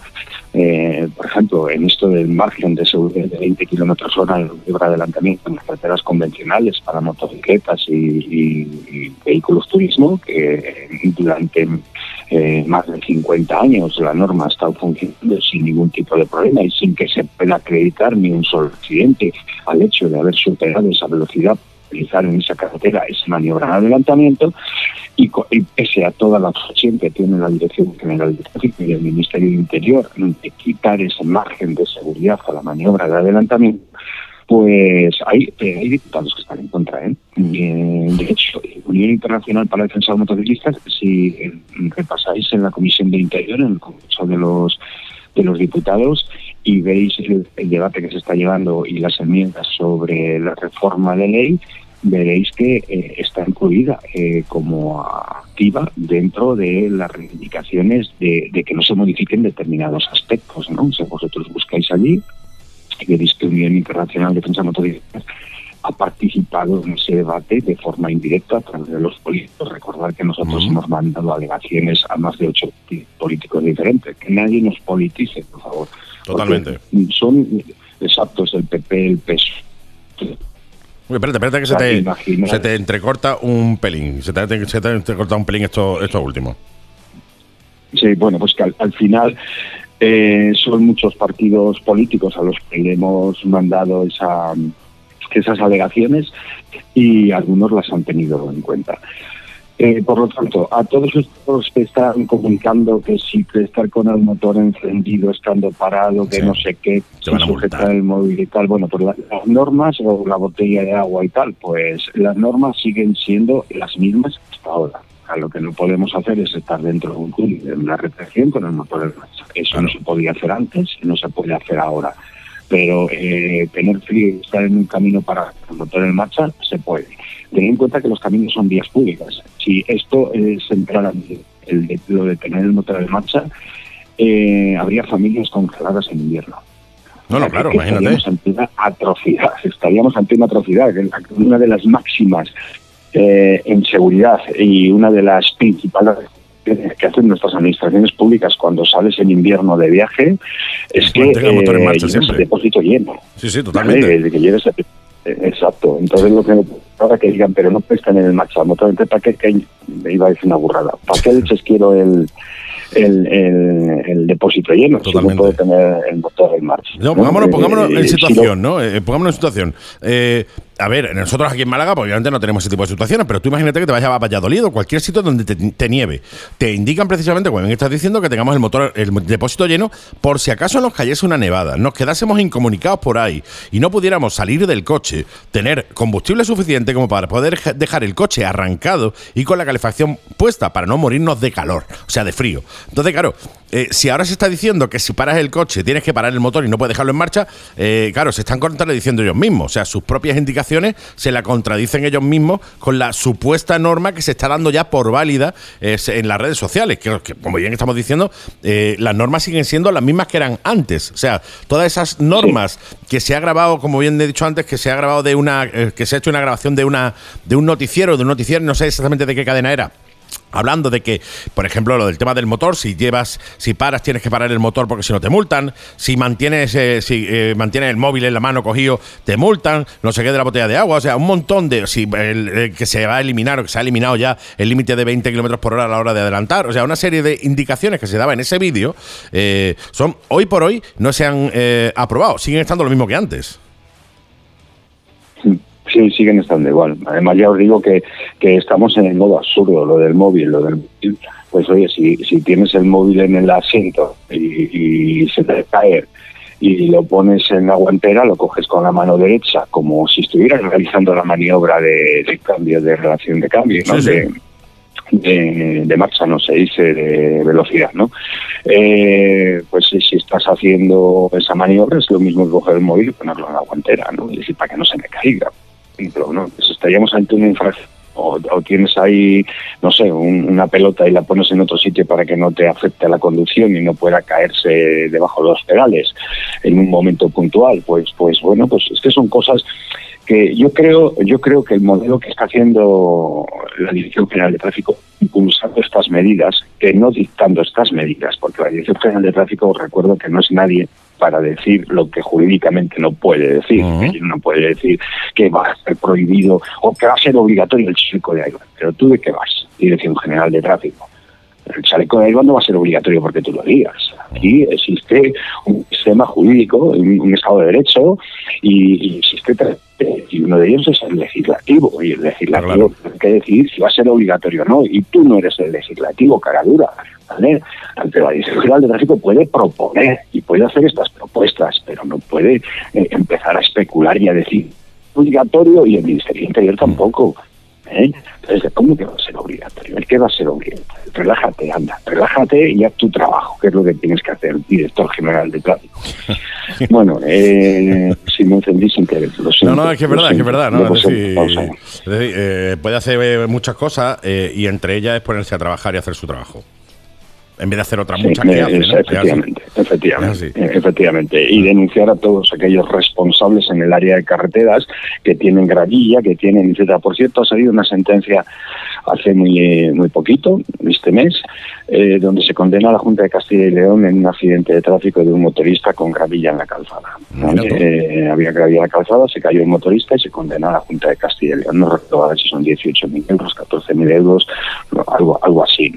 Eh, por ejemplo, en esto del margen de seguridad de 20 kilómetros hora libre adelantamiento en las carreteras convencionales para motocicletas y vehículos turismo, que durante eh, más de 50 años la norma ha estado funcionando sin ningún tipo de problema y sin que se pueda acreditar ni un solo accidente al hecho de haber superado esa velocidad utilizar en esa carretera esa maniobra de adelantamiento y, y pese a toda la obsesión que tiene la Dirección General de Tráfico y el Ministerio de Interior de quitar ese margen de seguridad a la maniobra de adelantamiento, pues hay, eh, hay diputados que están en contra. ¿eh? Eh, de hecho, Unión Internacional para la Defensa de Motociclistas, si repasáis en la Comisión de Interior, en el Congreso de los de los diputados y veis el debate que se está llevando y las enmiendas sobre la reforma de ley, veréis que eh, está incluida eh, como activa dentro de las reivindicaciones de, de que no se modifiquen determinados aspectos. ¿no? Si vosotros buscáis allí, veréis que Unión Internacional de Defensa de Motociclistas ha participado en ese debate de forma indirecta a través de los políticos. Recordar que nosotros hemos mandado alegaciones a más de ocho políticos diferentes. Que nadie nos politice, por favor. Totalmente. Porque son exactos el PP, el PSOE. Espérate, espérate que se te, se te entrecorta un pelín. Se te, se te entrecorta un pelín esto, esto último. Sí, bueno, pues que al, al final eh, son muchos partidos políticos a los que le hemos mandado esa, esas alegaciones y algunos las han tenido en cuenta. Eh, por lo tanto, a todos estos que están comunicando que si estar con el motor encendido, estando parado, que Sí. no sé qué, Te van a sujetar el móvil y tal, bueno, pues la- las normas o la botella de agua y tal, pues las normas siguen siendo las mismas que hasta ahora. A lo que no podemos hacer es estar dentro de un túnel, de una represión con el motor en marcha. Eso no se podía hacer antes, no se puede hacer ahora. Pero eh, tener frío y estar en un camino para el motor en marcha se puede. Ten en cuenta que los caminos son vías públicas. Si esto es entrar el de, lo de tener el motor en marcha, eh, habría familias congeladas en invierno. No, no, claro, imagínate. Estaríamos ante una atrocidad, [laughs] estaríamos ante una atrocidad, una de las máximas eh, en seguridad y una de las principales que hacen nuestras administraciones públicas cuando sales en invierno de viaje es que en eh, el depósito lleno. Sí, sí, totalmente. ¿vale? De que lleves el- eh, Exacto. Entonces lo que ahora que digan, pero no puedes tener el marcha, el motor, entonces, ¿para qué, qué- me iba a decir una burrada? ¿Para qué leches quiero el, el, el- el depósito lleno, si no puedo tener el motor en marcha. No, ¿no? pongámonos, Eh, pongámonos eh, en si situación, ¿no? Eh, pongámonos en situación. Eh, a ver, nosotros aquí en Málaga, pues, obviamente no tenemos ese tipo de situaciones, pero tú imagínate que te vayas a Valladolid o cualquier sitio donde te, nieve. Te indican precisamente, como bien estás diciendo, que tengamos el motor, el depósito lleno, por si acaso nos cayese una nevada, nos quedásemos incomunicados por ahí y no pudiéramos salir del coche, tener combustible suficiente como para poder dejar el coche arrancado y con la calefacción puesta para no morirnos de calor, o sea, de frío. Entonces, claro, eh, si ahora se está diciendo que si paras el coche tienes que parar el motor y no puedes dejarlo en marcha, eh, claro, se están contradiciendo ellos mismos. O sea, sus propias indicaciones se la contradicen ellos mismos con la supuesta norma que se está dando ya por válida eh, en las redes sociales. Que, que, como bien estamos diciendo, eh, las normas siguen siendo las mismas que eran antes. O sea, todas esas normas que se ha grabado, como bien he dicho antes, que se ha grabado de una, eh, que se ha hecho una grabación de una, de un noticiero, de un noticiero, no sé exactamente de qué cadena era Hablando de que, por ejemplo, lo del tema del motor, si llevas, si paras, tienes que parar el motor porque si no te multan, si mantienes, eh, si eh, el móvil en la mano cogido, te multan, no sé qué de la botella de agua, o sea, un montón de, si el que se va a eliminar o que se ha eliminado ya el límite de 20 kilómetros por hora a la hora de adelantar, o sea, una serie de indicaciones que se daba en ese vídeo, eh, son hoy por hoy no se han eh, aprobado, siguen estando lo mismo que antes. Sí, siguen estando igual. Además, ya os digo que, que estamos en el modo absurdo, lo del móvil, lo del móvil. Pues oye, si, si tienes el móvil en el asiento y, y se te cae y lo pones en la guantera, lo coges con la mano derecha, como si estuvieras realizando la maniobra de, de cambio, de relación de cambio, ¿no? Sí, sí. De, de, de marcha, no se dice, de velocidad, ¿no? Eh, pues si si estás haciendo esa maniobra es lo mismo que coger el móvil y ponerlo en la guantera, ¿no? Y decir, para que no se me caiga, ejemplo, ¿no? Pues estaríamos ante una infracción. O, o tienes ahí, no sé, un- una pelota y la pones en otro sitio para que no te afecte la conducción y no pueda caerse debajo de los pedales en un momento puntual. Pues, pues bueno, pues es que son cosas que yo creo, yo creo que el modelo que está haciendo la Dirección General de Tráfico impulsando estas medidas, que no dictando estas medidas, porque la Dirección General de Tráfico recuerdo que no es nadie para decir lo que jurídicamente no puede decir. Ella No puede decir que va a ser prohibido o que va a ser obligatorio el chaleco de airbag. Pero tú de qué vas, Dirección General de Tráfico. El chaleco de no va a ser obligatorio porque tú lo digas. Aquí existe un sistema jurídico, un, Estado de Derecho y, y existe y uno de ellos es el legislativo y el legislativo tiene que decidir si va a ser obligatorio o no y tú no eres el legislativo, cara dura. ¿vale? Ante la Dirección General de Tráfico puede proponer y puede hacer estas propuestas, pero no puede eh, empezar a especular y a decir obligatorio y el Ministerio Interior tampoco. ¿Eh? Entonces, ¿cómo que va a ser obligatorio? ¿El qué va a ser obligatorio? Relájate, anda, relájate y haz tu trabajo, que es lo que tienes que hacer, director general de tráfico. [laughs] bueno, eh, si me encendí sin querer, lo No, siento, no, es que es verdad, es que es verdad. ¿no? Decir, es decir, eh, puede hacer eh, muchas cosas eh, y entre ellas es ponerse a trabajar y hacer su trabajo. En vez de hacer otras Sí, muchas que eh, efectivamente, efectivamente, efectivamente. Y denunciar a todos aquellos responsables en el área de carreteras que tienen gravilla, que tienen, etcétera. Por cierto, ha salido una sentencia hace muy, eh, muy poquito, este mes, eh, donde se condena a la Junta de Castilla y León en un accidente de tráfico de un motorista con gravilla en la calzada. Eh, había gravilla en la calzada, se cayó el motorista y se condena a la Junta de Castilla y León. No recuerdo ahora si son 18.000 euros, 14.000 euros, algo, algo así.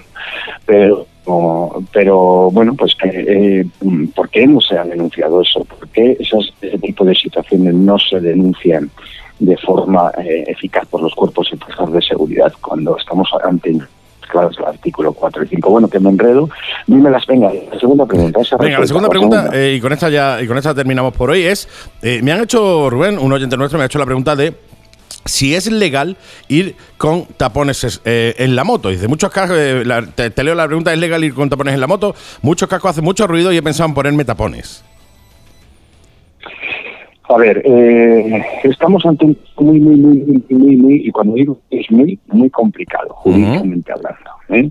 Pero o- pero bueno, pues eh, ¿por qué no se ha denunciado eso? ¿Por qué esas, ese tipo de situaciones no se denuncian de forma eh, eficaz por los cuerpos y fuerzas de seguridad cuando estamos ante claro, el artículo 4 y 5? Bueno, que me enredo. Dime las, venga, la segunda pregunta. esa Venga, la segunda la pregunta, segunda. eh, y con esta ya y con esta terminamos por hoy, es, eh, me han hecho, Rubén, un oyente nuestro, me ha hecho la pregunta de si es legal ir con tapones eh, en la moto. Dice, muchos cascos, eh, la- te, te leo la pregunta, ¿es legal ir con tapones en la moto? Muchos cascos hacen mucho ruido y he pensado en ponerme tapones. A ver, eh, estamos ante un muy, muy, muy, muy, muy, muy, y cuando digo es muy, muy complicado, jurídicamente hablando.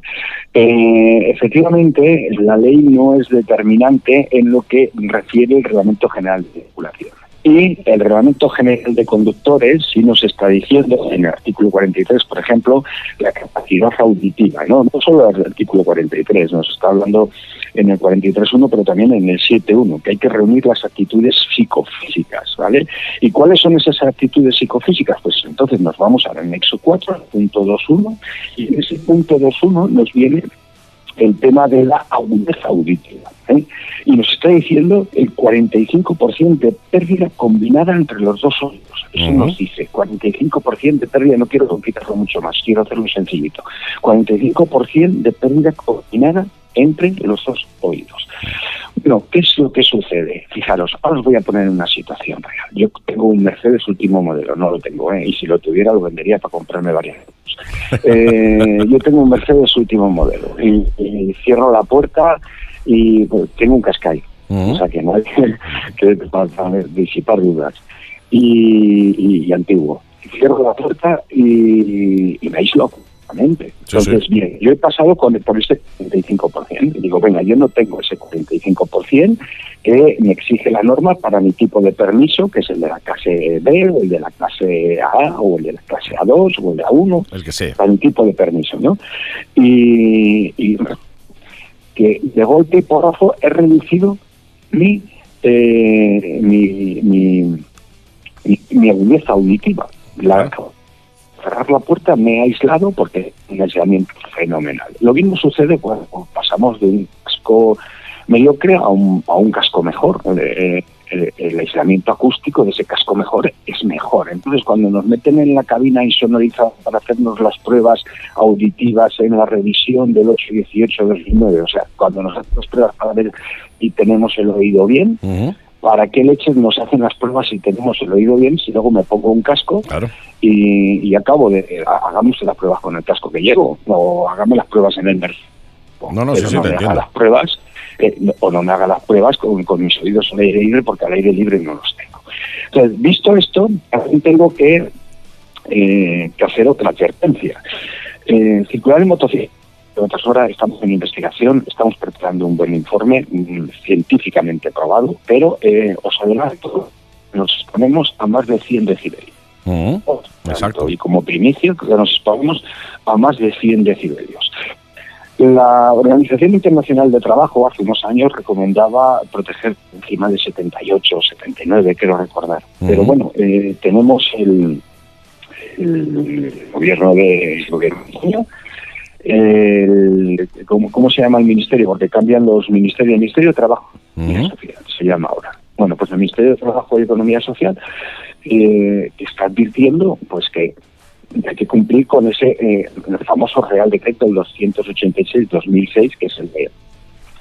Eh, efectivamente, la ley no es determinante en lo que refiere el Reglamento General de Circulación. Y el Reglamento General de Conductores sí nos está diciendo, en el artículo 43, por ejemplo, la capacidad auditiva. No, no solo el artículo 43, nos está hablando en el 43.1, pero también en el 7.1, que hay que reunir las actitudes psicofísicas, ¿vale? ¿Y cuáles son esas actitudes psicofísicas? Pues entonces nos vamos al anexo 4, al punto 2.1, y en ese punto 2.1 nos viene el tema de la agudeza auditiva. ¿eh? Y nos está diciendo el 45% de pérdida combinada entre los dos oídos. Eso Ujú. nos dice 45% de pérdida, no quiero complicarlo mucho más, quiero hacerlo sencillito. 45% de pérdida combinada entre los dos oídos. Bueno, ¿qué es lo que sucede? Fijaros, ahora os voy a poner en una situación real. Yo tengo un Mercedes último modelo, no lo tengo, ¿eh? y si lo tuviera lo vendería para comprarme varias. Eh, yo tengo un Mercedes último modelo y, y cierro la puerta y pues, tengo un Qashqai, o sea que no hay [laughs] que, que para, para disipar dudas y, y- y antiguo. Cierro la puerta y, y me aíslo completamente. Sí, Entonces, sí. bien, yo he pasado con, por este 45%. Y digo, venga, yo no tengo ese 45% que me exige la norma para mi tipo de permiso, que es el de la clase B, o el de la clase A, o el de la clase A2, o el de A1. El que sea. Para mi tipo de permiso, ¿no? Y, y que de golpe y porrazo he reducido mi, eh, mi, mi, mi, mi agudeza auditiva. La, cerrar la puerta me he aislado porque un aislamiento fenomenal. Lo mismo sucede cuando pasamos de un casco mediocre a un, a un casco mejor. Eh, el, el aislamiento acústico de ese casco mejor es mejor. Entonces, cuando nos meten en la cabina insonorizada para hacernos las pruebas auditivas en la revisión del 818 2009, o sea, cuando nos hacen las pruebas para ver si tenemos el oído bien, ¿para qué leches nos hacen las pruebas si tenemos el oído bien si luego me pongo un casco y, y acabo de eh, hagamos las pruebas con el casco que llevo o hagamos las pruebas en el Mercedes No, no, sí, pero sí, no te me haga las pruebas eh, no- o no me haga las pruebas con, con mis oídos al aire libre porque al aire libre no los tengo. Entonces, visto esto, también tengo que, eh, que hacer otra advertencia. Eh, circular en motocicleta. Ahora estamos en investigación, estamos preparando un buen informe mm, científicamente probado, pero eh, os adelanto, nos exponemos a más de 100 decibelios. Exacto. Y como primicia, nos exponemos a más de 100 decibelios. La Organización Internacional de Trabajo hace unos años recomendaba proteger encima de 78 o 79, quiero recordar. Pero Ujú. bueno, eh, tenemos el, el gobierno de el gobierno de el- ¿cómo, cómo se llama el ministerio? Porque cambian los ministerios. El Ministerio de Trabajo y Economía Social se llama ahora. Bueno, pues el Ministerio de Trabajo y Economía Social eh, está advirtiendo pues que hay que cumplir con ese eh, el famoso Real Decreto del 286-2006, que es el de,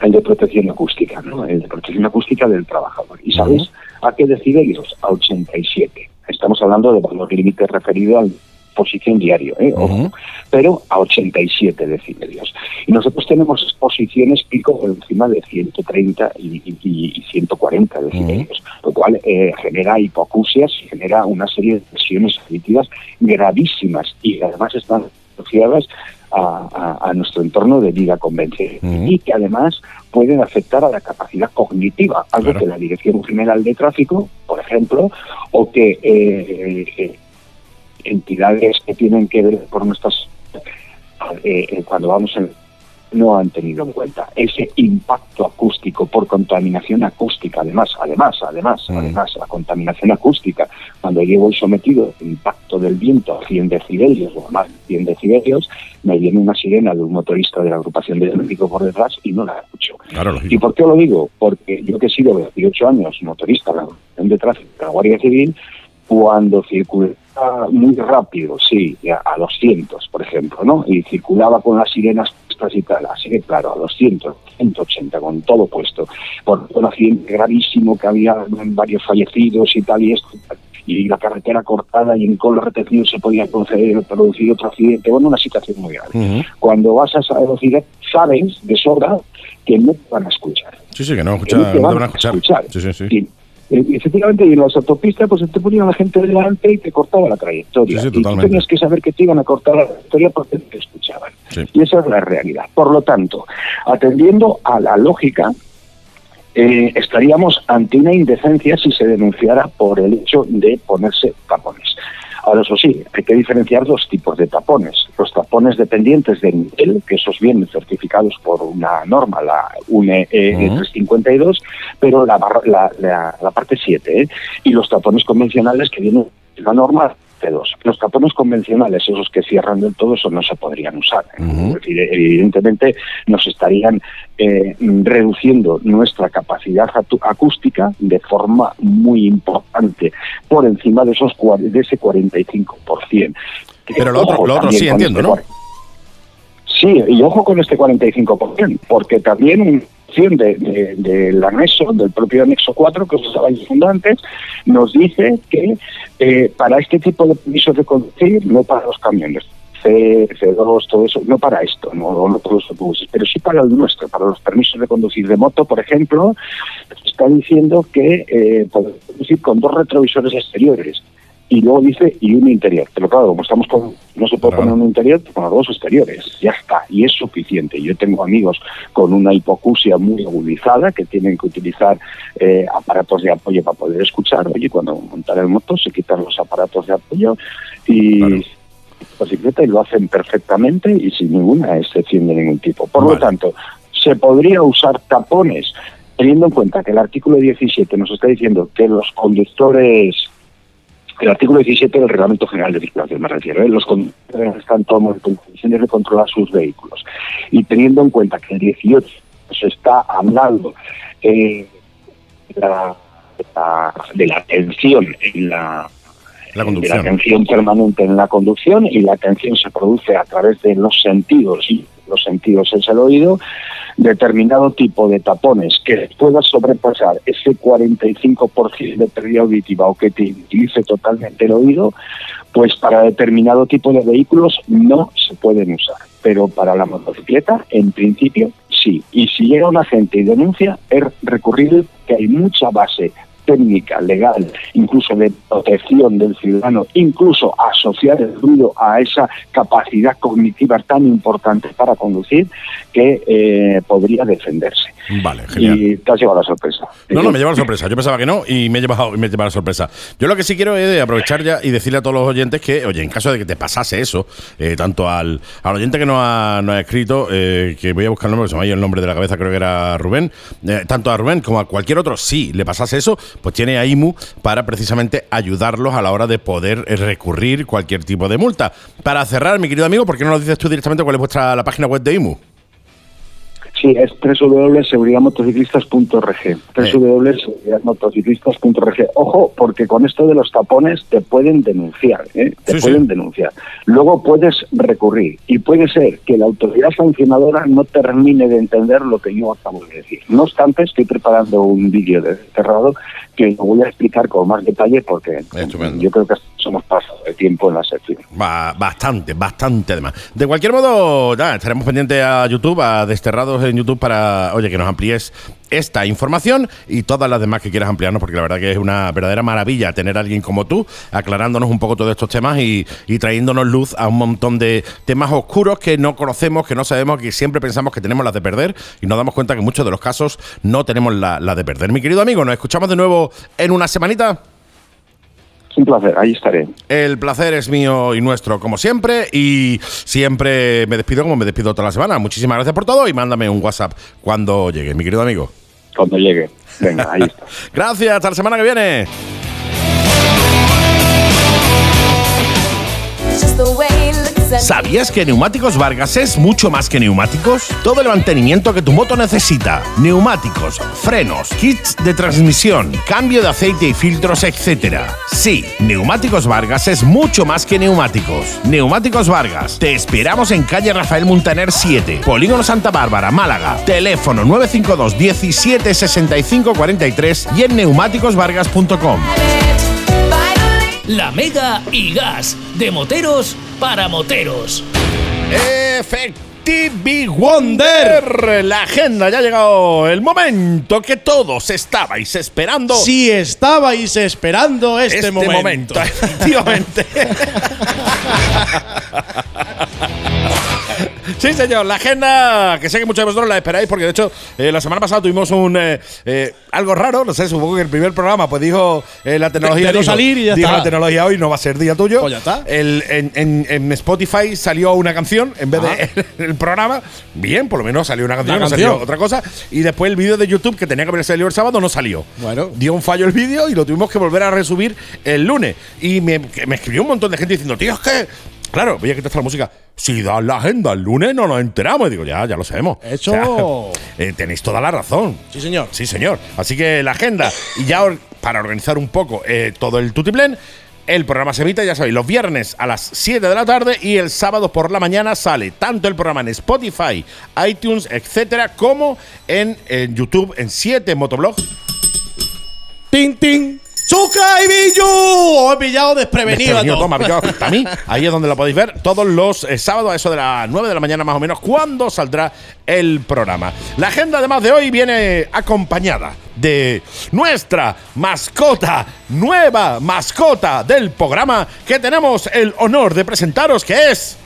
el de protección acústica, ¿no? el de protección acústica del trabajador. ¿Y sabes a qué decibelios? A 87. Estamos hablando de valor límite referido a la posición diario, ¿eh? Ojo. pero a 87 decibelios. Y nosotros tenemos exposiciones pico por encima de 130 y, y- y 140 decibelios, lo cual eh, genera hipoacusias y genera una serie de lesiones auditivas gravísimas y además están asociadas a, a- a nuestro entorno de vida convencional y que además pueden afectar a la capacidad cognitiva, algo que la Dirección General de Tráfico, por ejemplo, o que eh, eh, entidades que tienen que ver por nuestras eh, cuando vamos en no han tenido en cuenta ese impacto acústico por contaminación acústica. Además además además además la contaminación acústica cuando yo voy sometido al impacto del viento a 100 decibelios o más de 100 decibelios me viene una sirena de un motorista de la agrupación de tráfico por detrás y no la escucho. Claro, ¿Y por qué lo digo? Porque yo que he sido 28 años motorista de la Organización de Tráfico de la Guardia Civil, cuando circulaba muy rápido, sí, a a 200, por ejemplo, ¿no? Y circulaba con las sirenas puestas y tal, así que claro, a 200, 180, con todo puesto, por un accidente gravísimo que había varios fallecidos y tal, y esto, y la carretera cortada y en con los retenidos se podía producir, producir otro accidente, bueno, una situación muy grave. Cuando vas a esa velocidad, sabes de sobra que no te van a escuchar. Sí, sí, que no, Que no escucha, no te van a escuchar. Sí, sí, sí. Y, efectivamente, y en las autopistas, pues te ponían la gente delante y te cortaba la trayectoria. Sí, sí, y tú tenías que saber que te iban a cortar la trayectoria porque te escuchaban. Sí. Y esa es la realidad. Por lo tanto, atendiendo a la lógica, eh, estaríamos ante una indecencia si se denunciara por el hecho de ponerse tapones. Ahora, eso sí, hay que diferenciar dos tipos de tapones. Los tapones dependientes de nivel, que esos vienen certificados por una norma, la UNE eh, 352, pero la, barra- la, la- la parte 7, ¿eh? y los tapones convencionales que vienen de la norma C2. Los tapones convencionales, esos que cierran del todo, eso no se podrían usar. Es decir, evidentemente nos estarían eh, reduciendo nuestra capacidad acústica de forma muy importante, por encima de esos de ese 45%. Pero lo otro, lo otro sí entiendo, este ¿no? Sí, y ojo con este 45%, porque también de, de- del anexo, del propio anexo 4 que os estaba diciendo antes, nos dice que eh, para este tipo de permisos de conducir, no para los camiones, C, C2, todo eso, no para esto, no, no todos los autobuses, pero sí para el nuestro, para los permisos de conducir de moto, por ejemplo, está diciendo que eh, conducir con dos retrovisores exteriores. Y luego dice, y uno interior. Pero claro, como estamos con, no se puede poner uno interior, pues con los dos exteriores. Ya está, y es suficiente. Yo tengo amigos con una hipocusia muy agudizada que tienen que utilizar eh, aparatos de apoyo para poder escuchar. Oye, cuando montar en moto se quitan los aparatos de apoyo y bicicleta y lo hacen perfectamente y sin ninguna excepción de ningún tipo. Por lo tanto, se podría usar tapones teniendo en cuenta que el artículo 17 nos está diciendo que los conductores el artículo 17 del Reglamento General de Circulación, me refiero, ¿eh? los conductores están todos en condiciones de controlar sus vehículos. Y teniendo en cuenta que el 18 se está hablando eh, de, la, de la- de la atención en la, La de conducción. la atención permanente en la conducción y la atención se produce a través de los sentidos y los sentidos es el oído, determinado tipo de tapones que pueda sobrepasar ese 45% de pérdida auditiva o que te utilice totalmente el oído, pues para determinado tipo de vehículos no se pueden usar. Pero para la motocicleta, en principio, sí. Y si llega una gente y denuncia, es recurrible que hay mucha base técnica, legal, incluso de protección del ciudadano, incluso asociar el ruido a esa capacidad cognitiva tan importante para conducir que eh, podría defenderse. Vale, genial. Y te has llevado la sorpresa. No, no, me lleva la sorpresa. Yo pensaba que no y me he llevado, me he llevado la sorpresa. Yo lo que sí quiero es aprovechar ya y decirle a todos los oyentes que, oye, en caso de que te pasase eso, eh, tanto al, al oyente que nos ha, nos ha escrito, eh, que voy a buscar el nombre, se me ha ido el nombre de la cabeza, creo que era Rubén, eh, tanto a Rubén como a cualquier otro, si le pasase eso, pues tiene a IMU para precisamente ayudarlos a la hora de poder recurrir cualquier tipo de multa. Para cerrar, mi querido amigo, ¿por qué no nos dices tú directamente cuál es vuestra la página web de IMU? Sí, es www.seguridadmotociclistas.org. www.seguridadmotociclistas.org. Ojo, porque con esto de los tapones te pueden denunciar, ¿eh? te Sí, pueden sí. denunciar. Luego puedes recurrir y puede ser que la autoridad sancionadora no termine de entender lo que yo acabo de decir. No obstante, estoy preparando un vídeo de cerrado que lo voy a explicar con más detalle porque yo creo que somos pasado de tiempo en la sección. Ba- bastante, bastante además. De cualquier modo, nada, estaremos pendientes a YouTube, a Desterrados en YouTube para, oye, que nos amplíes esta información y todas las demás que quieras ampliarnos, porque la verdad que es una verdadera maravilla tener a alguien como tú aclarándonos un poco todos estos temas y, y trayéndonos luz a un montón de temas oscuros que no conocemos, que no sabemos, que siempre pensamos que tenemos las de perder y nos damos cuenta que en muchos de los casos no tenemos la, la de perder. Mi querido amigo, nos escuchamos de nuevo en una semanita. Un placer, ahí estaré. El placer es mío y nuestro, como siempre. Y siempre me despido como me despido toda la semana. Muchísimas gracias por todo y mándame un WhatsApp cuando llegue, mi querido amigo. Cuando llegue. Venga, ahí está. [laughs] Gracias, hasta la semana que viene. ¿Sabías que Neumáticos Vargas es mucho más que neumáticos? Todo el mantenimiento que tu moto necesita. Neumáticos, frenos, kits de transmisión, cambio de aceite y filtros, etc. Sí, Neumáticos Vargas es mucho más que neumáticos. Neumáticos Vargas. Te esperamos en calle Rafael Muntaner 7, Polígono Santa Bárbara, Málaga. Teléfono 952 17 65 43 y en neumáticosvargas.com. La Mega y Gas, de moteros para moteros. Efectivi Wonder. La agenda ya ha llegado el momento que todos estabais esperando. Si estabais esperando este, Este momento. momento, [laughs] efectivamente. [laughs] Sí, señor, la agenda, que sé que muchos de vosotros la esperáis, porque de hecho, eh, la semana pasada tuvimos un eh, eh, algo raro, no sé, supongo que el primer programa, pues dijo la tecnología. De no dijo- salir y ya dijo está. la tecnología hoy no va a ser día tuyo. Pues ya está. El- en, en- en Spotify salió una canción en vez de [laughs] el programa. Bien, por lo menos salió una canción, Una no canción. salió otra cosa. Y después el vídeo de YouTube, que tenía que haber salido el sábado, no salió. Bueno. Dio un fallo el vídeo y lo tuvimos que volver a resubir el lunes. Y me, me escribió un montón de gente diciendo, tío, es que. Claro, voy a quitar la música. Si das la agenda el lunes, no nos enteramos. Y digo, ya, ya lo sabemos. Eso- O sea, [laughs] eh, tenéis toda la razón. Sí, señor. Sí, señor. Así que la agenda, y ya para organizar un poco eh, todo el tutiplén, el programa se emite, ya sabéis, los viernes a las 7 de la tarde y el sábado por la mañana sale tanto el programa en Spotify, iTunes, etcétera, como en, en YouTube, en 7 Motoblog. ¡Tin, tin! ¡Zucca y Billu! Os he pillado desprevenido. a Desprevenido, pillado hasta a mí. [laughs] Ahí es donde lo podéis ver todos los eh, sábados a eso de las 9 de la mañana más o menos, cuando saldrá el programa. La agenda además de hoy viene acompañada de nuestra mascota, nueva mascota del programa que tenemos el honor de presentaros que es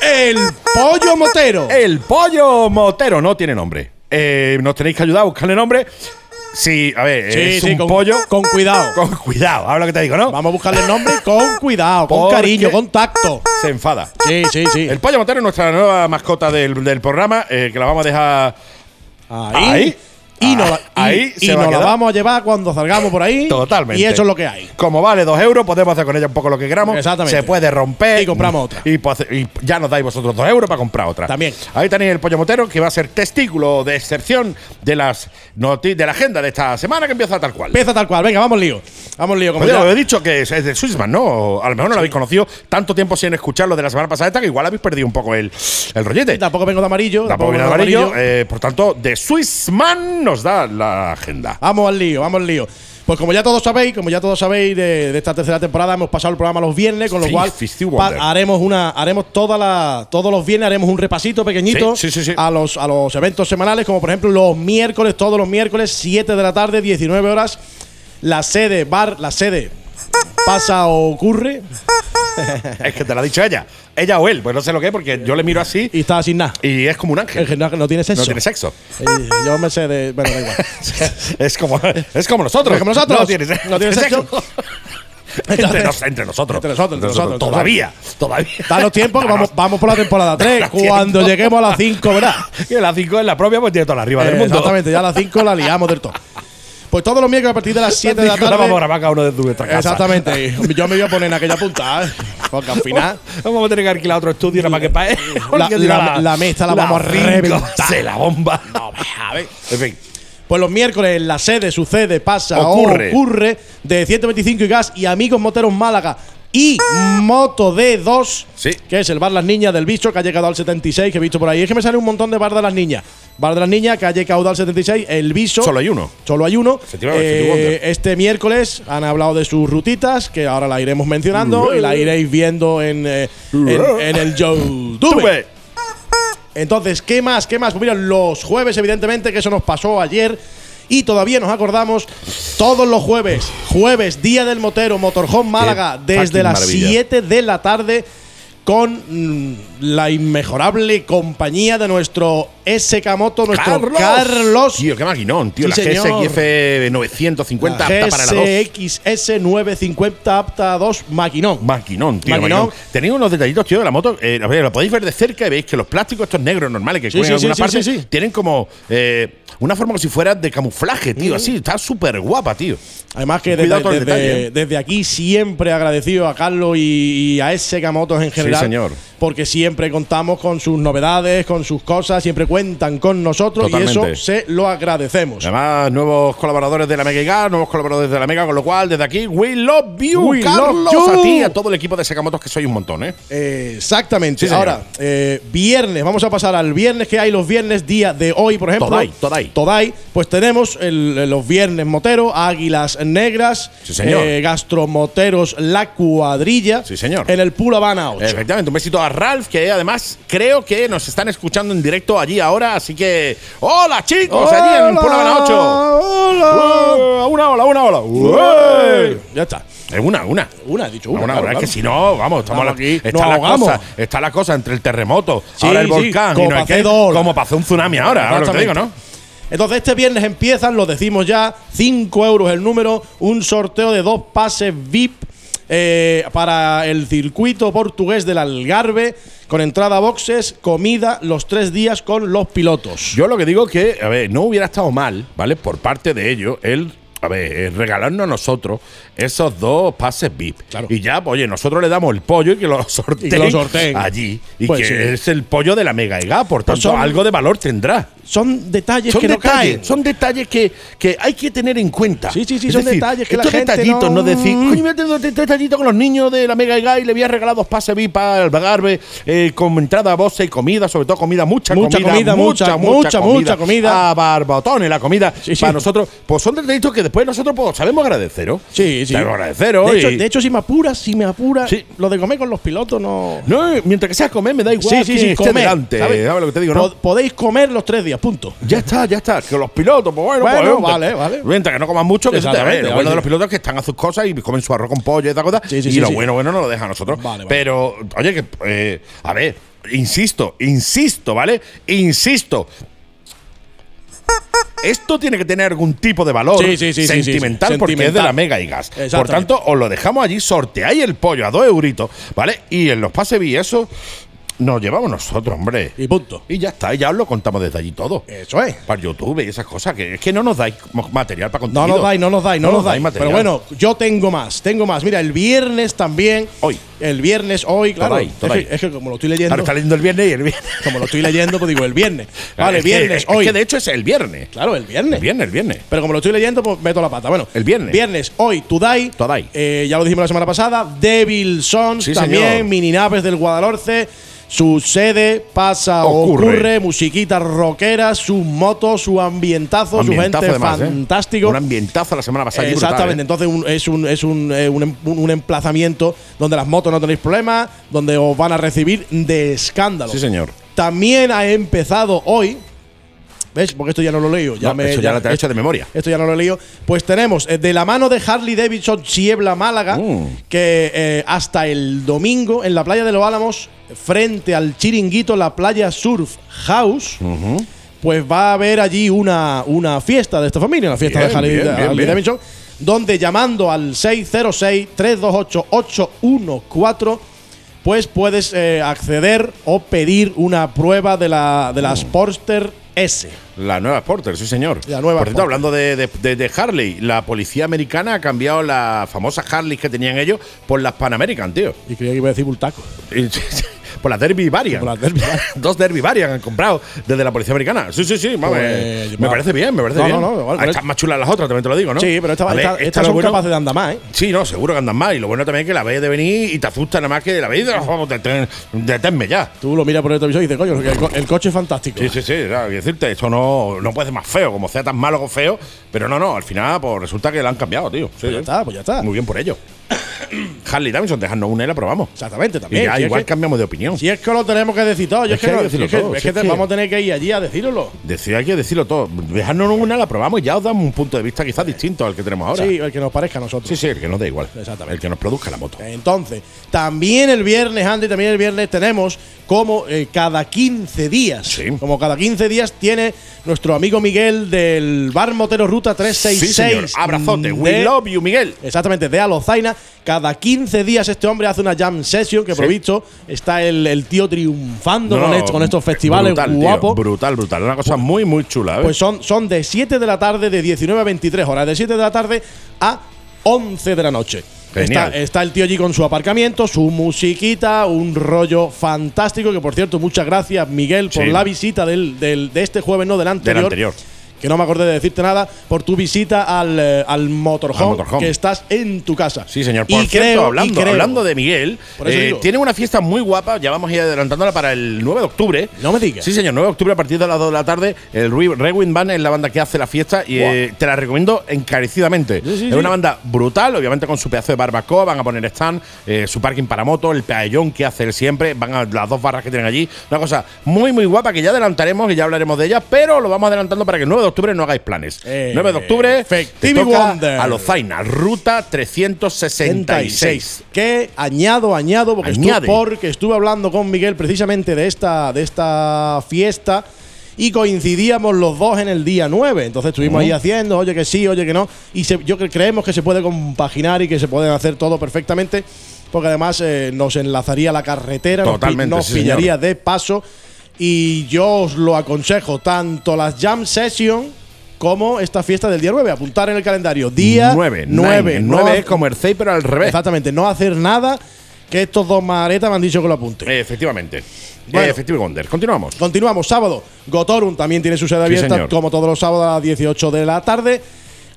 El pollo motero. el pollo motero. No tiene nombre. Eh, nos tenéis que ayudar a buscarle nombre. Sí, a ver, Sí, es sí, un con, pollo. Con cuidado. Con cuidado, habla lo que te digo, ¿no? Vamos a buscarle el nombre con cuidado, con Porque- cariño, con tacto. Se enfada. Sí, sí, sí. El pollo motero es nuestra nueva mascota del, del programa, eh, que la vamos a dejar Ahí. Ahí. Y, nos, Ah, la- y- ahí y nos la vamos a llevar cuando salgamos por ahí. Totalmente. Y eso es lo que hay. Como vale dos euros, podemos hacer con ella un poco lo que queramos. Exactamente. Se puede romper. Y compramos otra. Y, pues, y ya nos dais vosotros dos euros para comprar otra. También. Ahí tenéis el pollo motero, que va a ser testículo de excepción de las noti- de la agenda de esta semana, que empieza tal cual. Empieza tal cual. Venga, vamos lío. Vamos lío. Como Oye, ya- os he dicho que es, es de Swissman, ¿no? A lo mejor no lo habéis conocido tanto tiempo sin escucharlo de la semana pasada, esta, que igual habéis perdido un poco el, el rollete. Tampoco vengo de amarillo. Tampoco vengo de amarillo. eh, por tanto, de Swissman nos da la agenda. Vamos al lío, vamos al lío. Pues como ya todos sabéis, como ya todos sabéis de, de esta tercera temporada, hemos pasado el programa los viernes, con lo Sí, cual haremos una, haremos toda la, todos los viernes haremos un repasito pequeñito sí, sí. a los a los eventos semanales, como por ejemplo los miércoles, todos los miércoles, 7 de la tarde, 19 horas, la sede bar, la sede pasa o ocurre [laughs] Es que te lo ha dicho ella. Ella o él, pues no sé lo que es, porque yo le miro así y está sin nada. y es como un ángel. Que no, no tiene sexo. No tiene sexo. Yo me sé de. Bueno, da igual. [laughs] es como es como nosotros. Es como nosotros. No tiene, No tiene sexo. [laughs] entre, nos- entre nosotros. Entre nosotros, entre nosotros. Todavía. Todavía. Danos tiempo que vamos, vamos por la temporada 3. [laughs] Danos Cuando lleguemos a las 5, ¿verdad? Que la 5 es la propia, pues tiene toda la arriba del mundo. Exactamente, ya a las 5 la liamos del todo. Pues todos los miércoles a partir de las 7 de la tarde. vamos a grabar cada uno de nuestra casa. Exactamente. Yo me voy a poner en aquella punta, ¿eh? Porque al final. [laughs] Vamos a tener que alquilar otro estudio nada más que para La- [laughs] la- la mesa la vamos a reventar. La bomba. [laughs] A ver. En fin. Pues los miércoles en la sede sucede, pasa Ocurre. ocurre de 125 y gas y Amigos Moteros Málaga y Moto D2, Sí. que es el bar Las Niñas del Bicho, que ha llegado al 76, que he visto por ahí. Es que me sale un montón de bar de las niñas. Bar de las niñas, que ha llegado al 76, el Bicho. Solo hay uno. Solo hay uno. Eh, este miércoles han hablado de sus rutitas, que ahora la iremos mencionando y la iréis viendo en, eh, en, en el YouTube. Tuve. Entonces, ¿qué más? ¿Qué más? Pues mira, los jueves, evidentemente, que eso nos pasó ayer. Y todavía nos acordamos todos los jueves. Jueves, Día del Motero, Motorhome Málaga, Qué desde las maravilla. 7 de la tarde. Con mm, la inmejorable compañía de nuestro SK Moto, nuestro Carlos. Tío, qué maquinón, tío. Sí, la. GSXF 950 La apta para la 2. GSXS 950 apta a 2 maquinón. Maquinón, tío. Maquinón. Maquinón. Tenéis unos detallitos, tío, de la moto. Eh, lo podéis ver de cerca y veis que los plásticos estos negros normales que Sí, en alguna parte tienen como eh, una forma como si fuera de camuflaje, tío. Mm. Así, está súper guapa, tío. Además que desde, desde- desde aquí siempre agradecido a Carlos y, y a SK Motos en general. Señor. Porque siempre contamos con sus novedades, con sus cosas, siempre cuentan con nosotros y eso se lo agradecemos. Además, nuevos colaboradores de la Mega nuevos colaboradores de la Mega, con lo cual, desde aquí, we love you, We Carlos, love you. a ti a todo el equipo de Secamotos, que sois un montón, ¿eh? Eh, exactamente. Sí. Ahora, eh, viernes, vamos a pasar al viernes que hay los viernes, día de hoy, por ejemplo. Todai, Todai. Todai, pues tenemos el- los viernes motero, Águilas Negras, Sí, señor. eh, Gastromoteros La Cuadrilla. Sí, señor. En el Pool Habana 8. Efectivamente, un besito a Ralph, que además creo que nos están escuchando en directo allí ahora, así que. ¡Hola, chicos! allí en Puebla Habana 8. ¡Hola! ¡Ué! ¡Una ola, una ola! ¡Ué! Ya está. Es una, una. Una, he dicho una. Una, claro, una, es claro. que si no, vamos, estamos Estamos aquí. Está la, cosa, está la cosa entre el terremoto, Sí, ahora el sí, volcán, como y no que, como hacer un tsunami ahora, ahora lo que te digo, ¿no? Entonces este viernes empiezan, lo decimos ya, 5 euros el número, un sorteo de dos pases VIP eh, para el circuito portugués del Algarve, con entrada a boxes, comida los tres días con los pilotos. Yo lo que digo es que, a ver, no hubiera estado mal, ¿vale? Por parte de ellos, el. A ver, eh, regalarnos a nosotros esos dos pases VIP. Y ya, pues, oye, nosotros le damos el pollo y que lo sorteen, [laughs] Y que lo sorteen. allí. Y Pues que sí. es el pollo de la Mega Ega, por Pues tanto, son- algo de valor tendrá. Son detalles Son que no detalles, caen. son detalles que, que hay que tener en cuenta. Sí, sí, sí, Es son decir, detalles que la estos gente detallitos, no- no, decir, coño, voy a tener este detallito con los niños de la Mega Ega y le voy a regalar dos pases VIP al Algarve eh, con entrada a boxe y comida, sobre todo comida, mucha, Mucha comida, mucha, mucha, mucha comida. A barbotones, la comida sí. para nosotros. Pues son detallitos que después nosotros pues, sabemos agradeceros. Sí, sí. Sabemos agradeceros. De hecho, y- de hecho, si me apura, si me apura, Sí. lo de comer con los pilotos no. no, mientras que sea comer, me da igual Sí, sí, sí, esté comer. delante. ¿sabes? ¿Sabes lo que te digo, no? Pod- Podéis comer los tres días, punto. Ya está, ya está. Que los pilotos, pues bueno, Bueno, pues, vale, vale. Mientras que no coman mucho, que te Exactamente, Lo bueno de los pilotos es que están a sus cosas y comen su arroz con pollo y esta cosa. Sí, sí, y lo bueno, bueno, no lo dejan a nosotros. Vale, vale. Pero, oye, que, eh, a ver, insisto, insisto, ¿vale? Insisto. Esto tiene que tener algún tipo de valor Sí, sí, sí, sentimental porque es de la Mega y Gas. Por tanto, os lo dejamos allí, sorteáis el pollo a dos euritos, ¿vale? Y en los pases y eso nos llevamos nosotros, hombre. Y punto. Y ya está, ya os lo contamos desde allí todo. Eso es. Para YouTube y esas cosas, que es que no nos dais material para No contenido. nos dais, no nos dais, no, nos dais. material. Pero bueno, yo tengo más, tengo más. Mira, el viernes también. Hoy. El viernes, hoy, claro. ahí, todo es, que, es que como lo estoy leyendo. Ahora está leyendo el viernes y el viernes. [laughs] Como lo estoy leyendo, pues digo el viernes. [laughs] Vale, Es que- viernes, es hoy. que de hecho es el viernes. Claro, el viernes. El viernes, el viernes. Pero como lo estoy leyendo, pues meto la pata. Bueno, El viernes. Viernes, hoy, Today. Today. Eh, ya lo dijimos la semana pasada. Devil Sons Sí, también. señor. Mini naves del Guadalhorce. Su sede pasa, ocurre, Ocurre. musiquita rockera, su moto, su ambientazo, su gente además, ¿eh? fantástico. Un ambientazo la semana pasada. brutal, Exactamente, ¿eh? entonces un- es, un, es un, eh, un em- un- un emplazamiento donde las motos no tenéis problemas, donde os van a recibir de escándalo. Sí, señor. También ha empezado hoy. ¿Ves? Porque esto ya no lo leo. Ya No, me, eso ya lo te has hecho de memoria. Esto ya no lo he leído. Pues tenemos eh, de la mano de Harley Davidson Chiebla Málaga, Mm. que eh, hasta el domingo en la playa de los Álamos, frente al chiringuito, la playa Surf House. Pues va a haber allí una, una fiesta de esta familia, una fiesta Bien, de Harley, bien, de bien, Harley. Davidson, donde llamando al 606-328-814, pues puedes eh, acceder o pedir una prueba de la, de la Sportster S. La nueva Sporter, sí, señor. La nueva Por cierto, hablando de, de- de- de Harley, la policía americana ha cambiado las famosas Harley que tenían ellos por las Pan American, tío. Y creía que iba a decir bultaco. [laughs] Por las Derby Variant. Por Derby Variant. [laughs] Dos Derby Variant han comprado desde la policía americana. Sí, sí, sí. vamos, Pues, eh, me parece bien, me parece No, bien. no, no, igual, Ah, están más chulas las otras, también te lo digo, ¿no? Sí, pero esta, A ver, esta- esta estas son bueno- capaces de andar más, ¿eh? Sí, no, seguro que andan más. Y lo bueno también es que la ves de venir y te asusta nada más que la ves y dices, "Oh, detén- deténme ya. Tú lo miras por el televisor y dices, coño, el, co- el coche es fantástico. Sí, sí, sí. claro, decirte, esto no, no puede ser más feo, como sea tan malo o feo. Pero no, no, al final, pues resulta que la han cambiado, tío. Sí, Pues ya está, pues ya está. Muy bien por ello. [coughs] Harley Davidson, dejadnos una y la probamos. Exactamente, Y también. ya Si es igual que- cambiamos de opinión. Si es que lo tenemos que decir todo, yo es, que no- es que- todo, es si que vamos a tener que ir allí a decirlo. Decir, hay que decirlo todo. Dejadnos una, la probamos y ya os damos un punto de vista quizás distinto al que tenemos ahora. Sí, el que nos parezca a nosotros. sí, sí, el que nos da igual. Exactamente. El que nos produzca la moto. Entonces, también el viernes, Andy, también el viernes tenemos como eh, cada 15 días. Sí. Como cada 15 días tiene nuestro amigo Miguel del Bar Motero Ruta Sí, 366. señor. Abrazote. de- We love you, Miguel. Exactamente, de Alozaina. Cada 15 días este hombre hace una jam session que, Sí. por visto, está el, el tío triunfando No, con, esto- con estos festivales brutal, tío, guapos. brutal, brutal. Una cosa muy, muy chula. ¿eh? Pues son, son de 7 de la tarde, de 19 a 23 horas, de 7 de la tarde a 11 de la noche. Está, está el tío allí con su aparcamiento, su musiquita, un rollo fantástico. Que por cierto, muchas gracias, Miguel, por Sí. la visita del, del- de este jueves, no del anterior. anterior. Que no me acordé de decirte nada, por tu visita al, eh, al motorhome, Al motorhome. que estás en tu casa. Sí, señor. Por y cierto, creo, hablando, y creo- hablando de Miguel, eh, tiene una fiesta muy guapa. Ya vamos a ir adelantándola para el 9 de octubre. No me digas. Sí, señor. 9 de octubre a partir de las 2 de la tarde. El Re- Rewind Band es la banda que hace la fiesta y eh, te la recomiendo encarecidamente. Sí, sí, es una banda brutal, obviamente con su pedazo de barbacoa. Van a poner stand, eh, su parking para moto, el paellón que hace él siempre. Van a las dos barras que tienen allí. Una cosa muy, muy guapa que ya adelantaremos y ya hablaremos de ella, pero lo vamos adelantando para que el 9 de de octubre no hagáis planes. Eh, 9 de octubre, te toca Wonder. a Lozaina, ruta 366. Que añado, añado, porque, estu- Añade. porque estuve hablando con Miguel precisamente de esta, de esta fiesta y coincidíamos los dos en el día 9. Entonces estuvimos ahí haciendo, oye que sí, oye que no. Y se- yo cre- creemos que se puede compaginar y que se pueden hacer todo perfectamente, porque además eh, nos enlazaría la carretera, Totalmente, nos sí, señor. pillaría de paso. Y yo os lo aconsejo, tanto las Jam Session como esta fiesta del día 9. Apuntar en el calendario. Día 9. 9. 9 es como el CEI, pero al revés. Exactamente, no hacer nada que estos dos maretas me han dicho que lo apunte. Efectivamente. Bueno. Effective Wonder. Continuamos. Continuamos, sábado. Gotorum también tiene su sede abierta, como todos los sábados a las 18 de la tarde.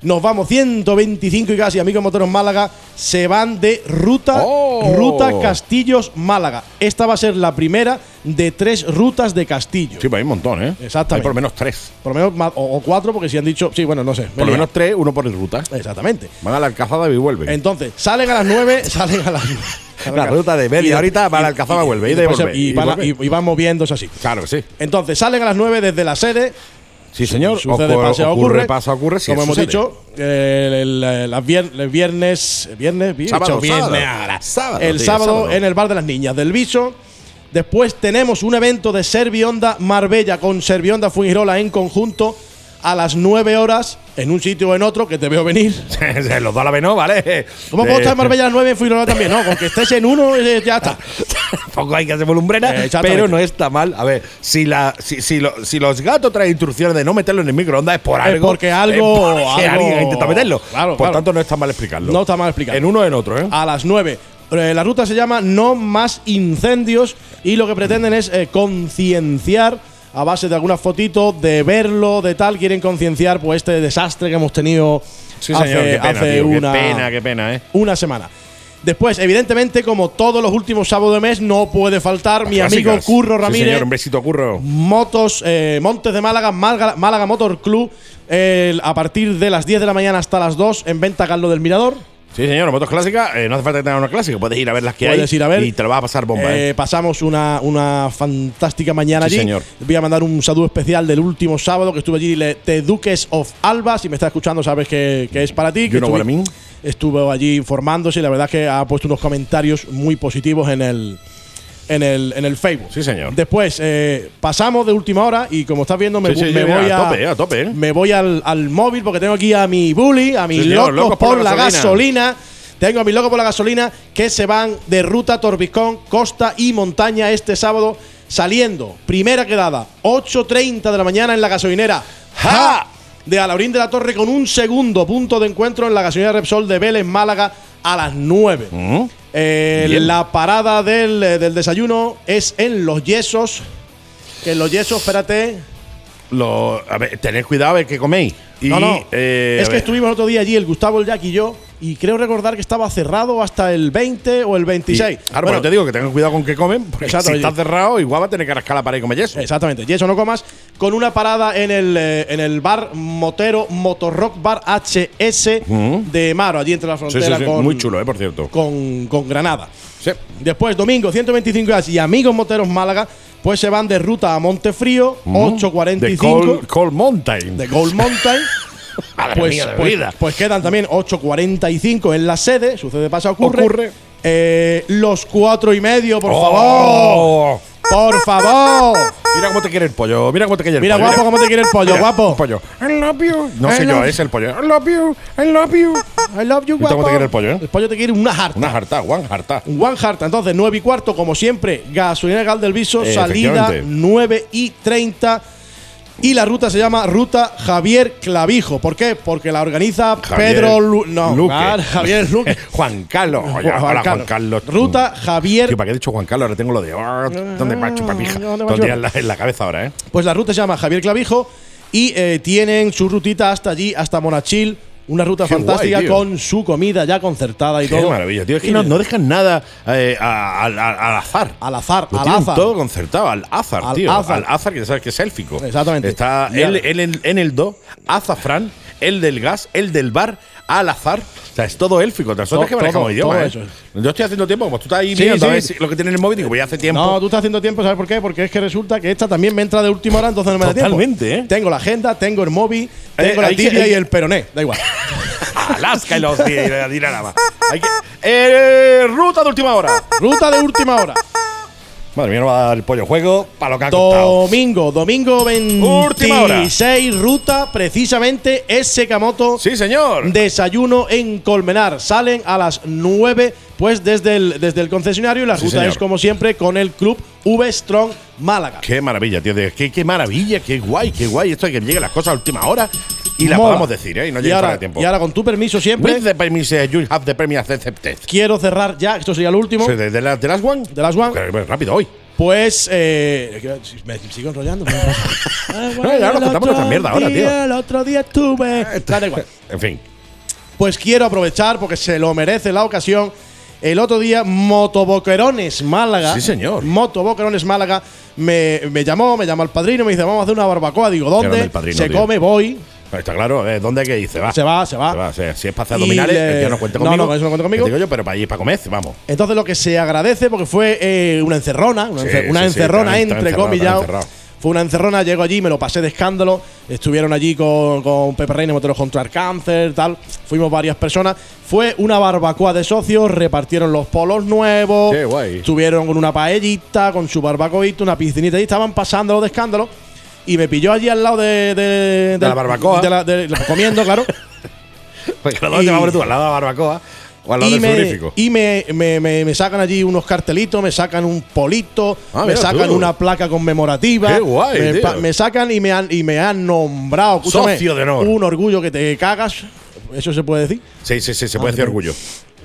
Nos vamos 125 y casi amigos moteros Málaga se van de ruta ¡Oh! ruta Castillos Málaga. Esta va a ser la primera de tres rutas de Castillo. Sí, pues hay un montón, ¿eh? Exactamente. Hay por lo menos tres. Por lo menos o, o cuatro porque si han dicho, sí, bueno, no sé. Por lo menos tres, uno por ruta. liado. Exactamente. Van a la Alcazaba y vuelven. Entonces, salen a las 9, [laughs] salen a las La ruta de media Y- horita va a la y- Alcazaba, y- vuelve, y y y y van y- y van moviéndose así. Claro que sí. Entonces, salen a las 9 desde la sede. Sí, señor. Sucede, Ocurre- pasa, ocurre, ocurre. pasa, ocurre, Como hemos sucede. dicho, el, el- el- el viernes. Viernes, vi- Sábado, dicho viernes sábado. ahora. Sábado, el tío, sábado, sábado. en el bar de las niñas del Viso. Después tenemos un evento de Servionda Marbella con Servionda Fuengirola en conjunto a las 9 horas en un sitio o en otro que te veo venir. [laughs] Los da la vez, ¿no? ¿Vale? ¿Cómo puedo estar en Marbella a las 9 en Fuengirola también? No, con que estés en uno eh, ya está. [laughs] [laughs] Tampoco hay que hacer volumbrena, Eh, pero no está mal. A ver, si, la, si, si, lo- si los gatos traen instrucciones de no meterlo en el microondas es por Es algo. porque algo- es porque algo- alguien intenta meterlo. Claro, por claro. tanto, no está mal explicarlo. No está mal explicado. En uno o en otro, ¿eh? a las 9. Eh, La ruta se llama No más incendios y lo que pretenden es eh, concienciar a base de algunas fotitos, de verlo, de tal, quieren concienciar pues este desastre que hemos tenido Sí, hace, señor. Qué pena, hace tío, una, Qué pena, qué pena, ¿eh? una semana. Después, evidentemente, como todos los últimos sábados de mes, no puede faltar mi amigo. Curro Sí, Ramírez. señor, un besito, Curro. Motos, eh, Montes de Málaga, Málaga, Málaga Motor Club, el- a partir de las 10 de la mañana hasta las 2 en venta Carlos del Mirador. Sí, señor, motos clásicas. eh, no hace falta que tengas una clásica. Puedes ir a ver las que Puedes hay. ir a ver. Y te lo vas a pasar bomba, Eh, ¿eh? Pasamos una, una fantástica mañana Sí, allí. señor. Voy a mandar un saludo especial del último sábado que estuve allí, le- The Duques of Alba. Si me estás escuchando, sabes que, que es para ti. que estuve, mean. estuve allí informándose y la verdad que ha puesto unos comentarios muy positivos en el, en el, en el Facebook. Sí, señor. Después, eh, pasamos de última hora y como estás viendo, me, Sí, sí, me sí, voy a a, tope, a tope, me voy al, al móvil porque tengo aquí a mi bully, a mis Sí, locos, locos por, la gasolina. Tengo a mis locos por la gasolina que se van de ruta Torbicón, costa y montaña este sábado, saliendo. Primera quedada, 8.30 de la mañana en la gasolinera. ¡Ja! De Alaurín de la Torre con un segundo punto de encuentro en la gasolinera Repsol de Vélez, Málaga, a las 9. Mm. Eh, la parada del, eh, del desayuno es en Los Yesos. Que en Los Yesos, espérate. Lo, a ver, tened cuidado a ver qué coméis. Y, no, no. eh, es que estuvimos el otro día allí, el Gustavo, el Jack y yo, y creo recordar que estaba cerrado hasta el 20 o el 26. Y- Claro, Bueno, pero te digo que tengan cuidado con qué comen, porque si está cerrado, igual va a tener que rascar la pared y comer yeso. Exactamente, y eso no comas. Con una parada en el, eh, en el bar motero Motorrock Bar HS de Maro, allí entre la Sí, sí, frontera sí, con, muy chulo, eh, por cierto. con, con Granada. Sí. Después, domingo, 125 horas y amigos moteros Málaga, pues se van de ruta a Montefrío, De 8.45 Cold, Cold Mountain. de Gold Mountain. [laughs] [laughs] Madre pues, mía de pues, vida. pues quedan también 8.45 en la sede, sucede, pasa, ocurre. Ocurre. Eh, los cuatro y medio, por Oh. favor. Por favor. Mira cómo te quiere el pollo. Mira cómo te quiere el Mira, pollo. guapo, cómo te quiere el pollo, Mira, guapo. el pollo. I love you. No I sé yo, es el pollo. I love you. I love you. I love you, ¿Y tú cómo guapo. te quiere el pollo, eh? El pollo te quiere una jarta. Una jarta, one jarta. One Heart, entonces 9 y cuarto, como siempre, gasolina Gal del Viso, Eh, salida. 9 y 30. Y la ruta se llama Ruta Javier Clavijo. ¿Por qué? Porque la organiza Javier Pedro Lu- no, Luque. Javier Luque. [laughs] Juan Carlos. Oye, Juan hola, Juan Carlos. Carlos. Ruta Javier. Tío, ¿para qué he dicho Juan Carlos? Ahora tengo lo de. ah, ¿Dónde va chupapija? ¿dónde va Todo en la, en la cabeza ahora, ¿eh? Pues la ruta se llama Javier Clavijo y eh, tienen su rutita hasta allí, hasta Monachil. Una ruta Qué fantástica guay, con su comida ya concertada y Qué todo. maravilla, tío. Es que no, no dejan nada eh, a- al- al- al azar. Al azar, Lo al tienen azar. todo concertado, al azar, Al tío. azar. Al azar, que sabes que es élfico. Exactamente. Está Y él, él en, en el do, azafrán, el del gas, el del bar, al azar. O sea, es todo élfico. Nosotros que manejamos todo- idioma, todo ¿eh? eso. Yo estoy haciendo tiempo, como tú estás ahí Sí, mirando a sí. ver si- lo que tiene en el móvil, digo, voy a hacer tiempo. No, tú estás haciendo tiempo, ¿sabes por qué? Porque es que resulta que esta también me entra de última hora, entonces no me da tiempo. Totalmente, ¿eh? Tengo la agenda, tengo el móvil, tengo la que- tibia y el peroné. Da igual. [laughs] Alaska y los Dinarama. Hay que- eh, ruta de última hora. Ruta de última hora. Madre mía, no va a dar el pollo juego para lo que ha costado. Domingo, domingo Última hora. 26, ruta precisamente es Camoto. Sí, señor. Desayuno en Colmenar. Salen a las 9, pues desde el, desde el concesionario y la Sí, ruta señor. es como siempre con el club V Strong Málaga. Qué maravilla, tío. Qué, qué maravilla, qué guay, qué guay. Esto de que lleguen las cosas a última hora y las Mola. podamos decir, ¿eh? Y no y, ahora, tiempo. y ahora, con tu permiso siempre, With the permission, you have the permission accepted. quiero cerrar ya, esto sería lo último, ¿De, de la, de las one? de las One. Bueno, rápido, hoy. Pues, eh, me sigo enrollando. [laughs] No, ya nos contamos nuestra mierda ahora, tío. El otro día estuve. Da igual. En fin. Pues quiero aprovechar porque se lo merece la ocasión. El otro día, Motoboquerones Málaga. Sí, señor. Motoboquerones Málaga me, me llamó, me llamó el padrino, me dice, vamos a hacer una barbacoa. Digo, ¿dónde? padrino, se tío. come, voy. Está claro, ¿eh? ¿dónde que? Se va. Se va, se va. Se va, o sea, si es para hacer abdominales, le- que ya no cuente No, conmigo. no, con eso no cuente conmigo. Digo yo, pero para ir para comer, vamos. Entonces lo que se agradece, porque fue eh, una encerrona, una, Sí, ence- una sí, sí, encerrona entre comillas. Fue una encerrona, llego allí, me lo pasé de escándalo. Estuvieron allí con, con Pepe Reina, Moteros contra el Cáncer, tal. Fuimos varias personas. Fue una barbacoa de socios, repartieron los polos nuevos. Qué guay. Estuvieron con una paellita, con su barbacoita, una piscinita y estaban pasándolo de escándalo. Y me pilló allí al lado de, de, la barbacoa. de la- de la- comiendo, claro. [laughs] Pues que ¿dónde Y- te vas a poner tú? ¿Al lado de la barbacoa o al lado y del me, y me, me- sacan allí unos cartelitos, me sacan un polito, Ah, me sacan tú. una placa conmemorativa. Qué guay, me, tío. pa- me sacan y me han, y me han nombrado. Socio de honor. Un orgullo que te cagas. ¿Eso se puede decir? Sí, sí, sí, se puede decir orgullo.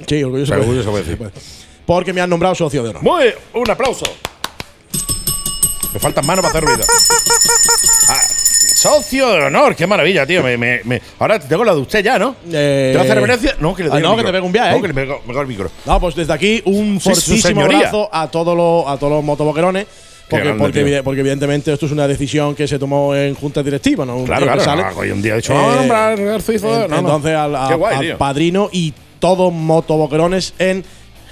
Sí, orgullo se, Pero puede, orgullo se puede decir. Porque me han nombrado socio de honor. Muy bien, un aplauso. Me faltan manos para hacer ruido. Ah, socio de honor, qué maravilla, tío. Me, me, me- Ahora tengo la de usted ya, ¿no? Eh, ¿Te va a hacer reverencia? No, que le ah, el no, que te pego un viaje, No, ¿eh? que le pego, pego el micro. No, pues desde aquí un Sí, fortísimo abrazo a todos los, a todos los motoboquerones. Porque, grande, porque, tío. evide- porque evidentemente esto es una decisión que se tomó en junta directiva, ¿no? Claro, claro. sale. no, hoy un día he dicho, vamos a nombrar al suizo. En- No, no. entonces al, a- guay, al padrino y todos motoboquerones en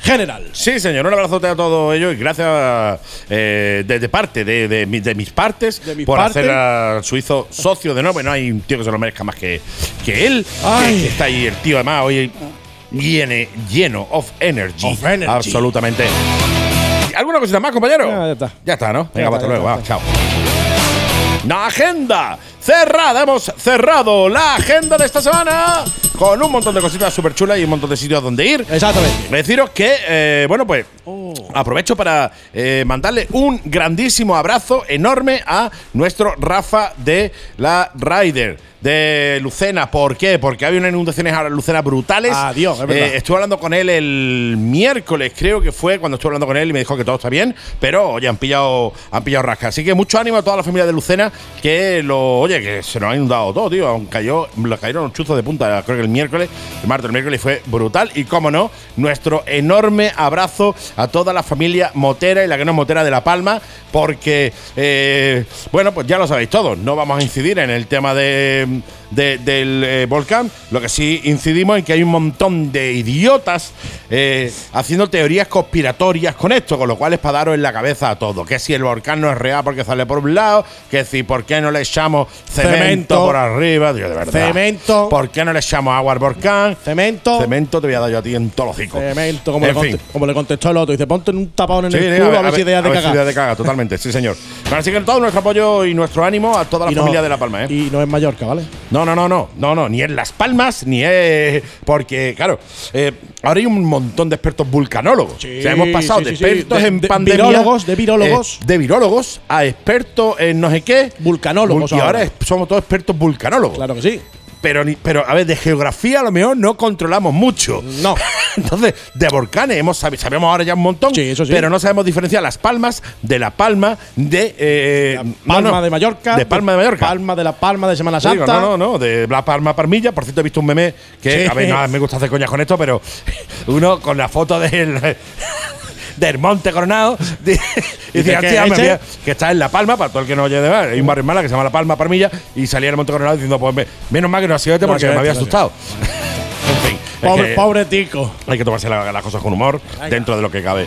general. Sí, señor, un abrazote a todos ellos y gracias eh, de, de parte, de, de mi- de mis partes, por hacer al suizo socio de nuevo. No hay un tío que se lo merezca más que, que él. Ay. Que, que está ahí el tío, además, hoy viene lleno of energy. Of energy. Absolutamente. ¿Alguna cosita más, compañero? Ya, ya está. Ya está, ¿no? Ya Venga, está, hasta ya luego. está, chao. La agenda cerrada. Hemos cerrado la agenda de esta semana con un montón de cositas súper chulas y un montón de sitios donde ir. Exactamente. Deciros que, eh, bueno, pues Oh. aprovecho para eh, mandarle un grandísimo abrazo enorme a nuestro Rafa de la Rider de Lucena. ¿Por qué? Porque había unas inundaciones ahora en Lucena brutales. Adiós, es verdad. Eh, estuve hablando con él el miércoles, creo que fue cuando estuve hablando con él y me dijo que todo está bien, pero oye, han pillado, han pillado rasca. Así que mucho ánimo a toda la familia de Lucena que lo, oye, que se nos ha inundado todo, tío. Aunque cayó, le cayeron chuzos de punta, creo que el miércoles, el martes, el miércoles fue brutal. Y cómo no, nuestro enorme abrazo a toda la familia motera y la que no es motera de La Palma, porque, eh, bueno, pues ya lo sabéis todos, no vamos a incidir en el tema de, de- del eh, volcán, lo que sí incidimos en que hay un montón de idiotas eh, haciendo teorías conspiratorias con esto, con lo cual es para daros en la cabeza a todo, que si el volcán no es real porque sale por un lado, que si por qué no le echamos cemento, Cemento. por arriba, tío, de verdad. Cemento. ¿Por qué no le echamos agua al volcán? Cemento. Cemento te voy a dar yo a ti en todo los. Cemento, como, En le fin. conte- como le contestó el otro. Dice, ponte un tapón en Sí, el culo a, ver si a de ver si cagar. idea de cagar, totalmente, sí, señor. Así que todo nuestro apoyo y nuestro ánimo a toda la Y no- familia de La Palma, ¿eh? Y no es Mallorca, ¿vale? No, no, no, no, no, no, ni en Las Palmas, ni es. Porque, claro, eh, ahora hay un montón de expertos vulcanólogos. Sí, o sea, hemos pasado sí, de expertos De- en de pandemia. virólogos, de virólogos. eh, de virólogos a expertos en no sé qué. Vulcanólogos Y ahora ahora. Somos todos expertos vulcanólogos. Claro que sí. Pero, pero, a ver, de geografía a lo mejor no controlamos mucho. No. [laughs] Entonces, de volcanes hemos sabemos ahora ya un montón, Sí, eso sí. pero no sabemos diferenciar las palmas de la palma de. eh, no, Palma no, de Mallorca. De Palma de Mallorca. Palma de la Palma de Semana digo, Santa. no, no, no, de la Palma Parmilla. Por cierto, he visto un meme que, Sí. a ver, nada, me gusta hacer coñas con esto, pero [laughs] uno con la foto del. Del Monte Coronado y [laughs] Dice decía, que "Hostia, me ese- voy a- que está en La Palma, para todo el que no oye de mar, hay un barrio en Málaga que se llama La Palma Parmilla y salía el Monte Coronado diciendo, pues me- menos mal que no ha sido este porque me había este, no ha asustado. [laughs] Pobre, que- pobre tico. Hay que tomarse la- las cosas con humor, dentro de lo que cabe.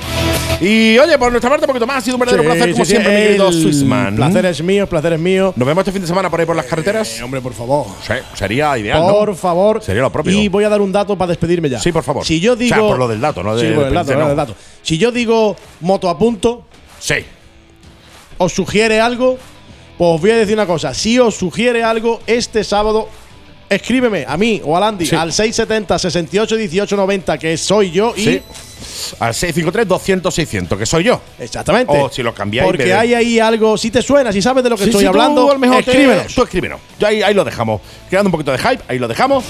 Y oye, por nuestra parte, un poquito más. Ha sido un verdadero Sí, placer, como sí, siempre, mi querido Swissman. placer es mío, placer es mío. Nos vemos este fin de semana por ahí por las carreteras. Eh, hombre, por favor. Sí, sería ideal, ¿no? Por favor. Sería lo propio. Y voy a dar un dato para despedirme ya. Sí, por favor. Si yo O sea, digo. por lo del dato, no de- Sí, por el dato, no. dato. Si yo digo moto a punto, Sí. os sugiere algo, pues os voy a decir una cosa. Si os sugiere algo, este sábado. Escríbeme a mí o a Landy Sí. al 670 68 18 90, que soy yo, y Sí. Al 653-200-600, que soy yo. Exactamente. O si lo cambiáis. Porque me- hay ahí algo, si te suena, si sabes de lo que Sí, estoy tú hablando, lo mejor te- escríbenos. Tú escríbenos. Ya ahí, ahí lo dejamos. Creando un poquito de hype, ahí lo dejamos.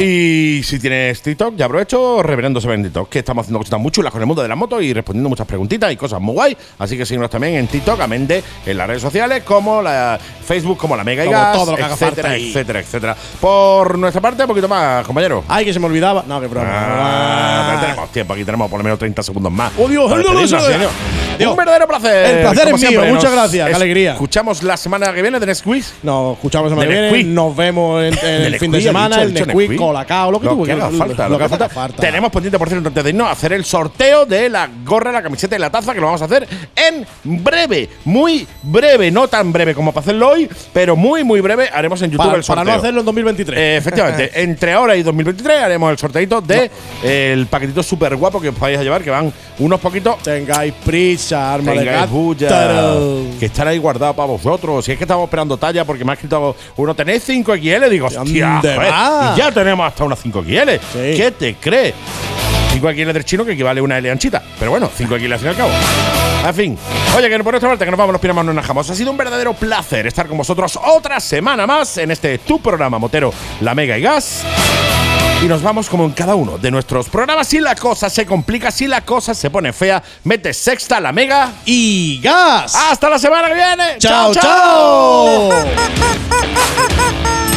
Y si tienes TikTok, ya aprovecho, Reverendo se en TikTok, que estamos haciendo cositas muy chulas con el mundo de la moto y respondiendo muchas preguntitas y cosas muy guay. Así que síguenos también en TikTok, amén de en las redes sociales, como la Facebook, como la Mega y Gas, todo lo que etcétera, etcétera, etcétera. Por nuestra parte, un poquito más, compañero. Ay, que se me olvidaba. No, qué broma. Ah, pero tenemos tiempo, aquí tenemos por lo menos 30 segundos más. Oh, Dios, Para se lo señor. Dios. Un verdadero placer. El placer como es mío, siempre. muchas gracias, qué alegría. Escuchamos la semana que viene de Next Quiz. Nos escuchamos la semana que viene. Nos vemos en, el fin de semana. dicho, el ha Nesquik, Nesquik. Colacao, lo que Lo tú que haga falta, Lo que haga falta. Tenemos pendiente, por cierto, antes de irnos, hacer el sorteo de la gorra, la camiseta y la taza, que lo vamos a hacer en breve. Muy breve, no tan breve como para hacerlo hoy, pero muy, muy breve. Haremos en YouTube Para, el sorteo. para no hacerlo en 2023. Eh, efectivamente, [laughs] entre ahora y 2023 haremos el sorteito de el paquetito súper guapo que os vais a llevar, que van unos poquitos. Tengáis prisa, arma de Tengáis bulla, que están ahí guardados para vosotros. Si es que estamos esperando talla, porque me ha escrito uno, tenéis 5XL, digo, hostia, y ya tenemos hasta una 5XL. Sí. ¿Qué te crees? 5XL del chino que equivale a una L anchita. Pero bueno, 5XL al fin y al cabo. En fin. Oye, que por nuestra parte, que nos vamos, nos piramos, no nos dejamos. Ha sido un verdadero placer estar con vosotros otra semana más en este tu programa motero, La Mega y Gas. Y nos vamos como en cada uno de nuestros programas. Si la cosa se complica, si la cosa se pone fea, mete sexta, la mega. Y gas. Hasta la semana que viene. chao. chao. [laughs]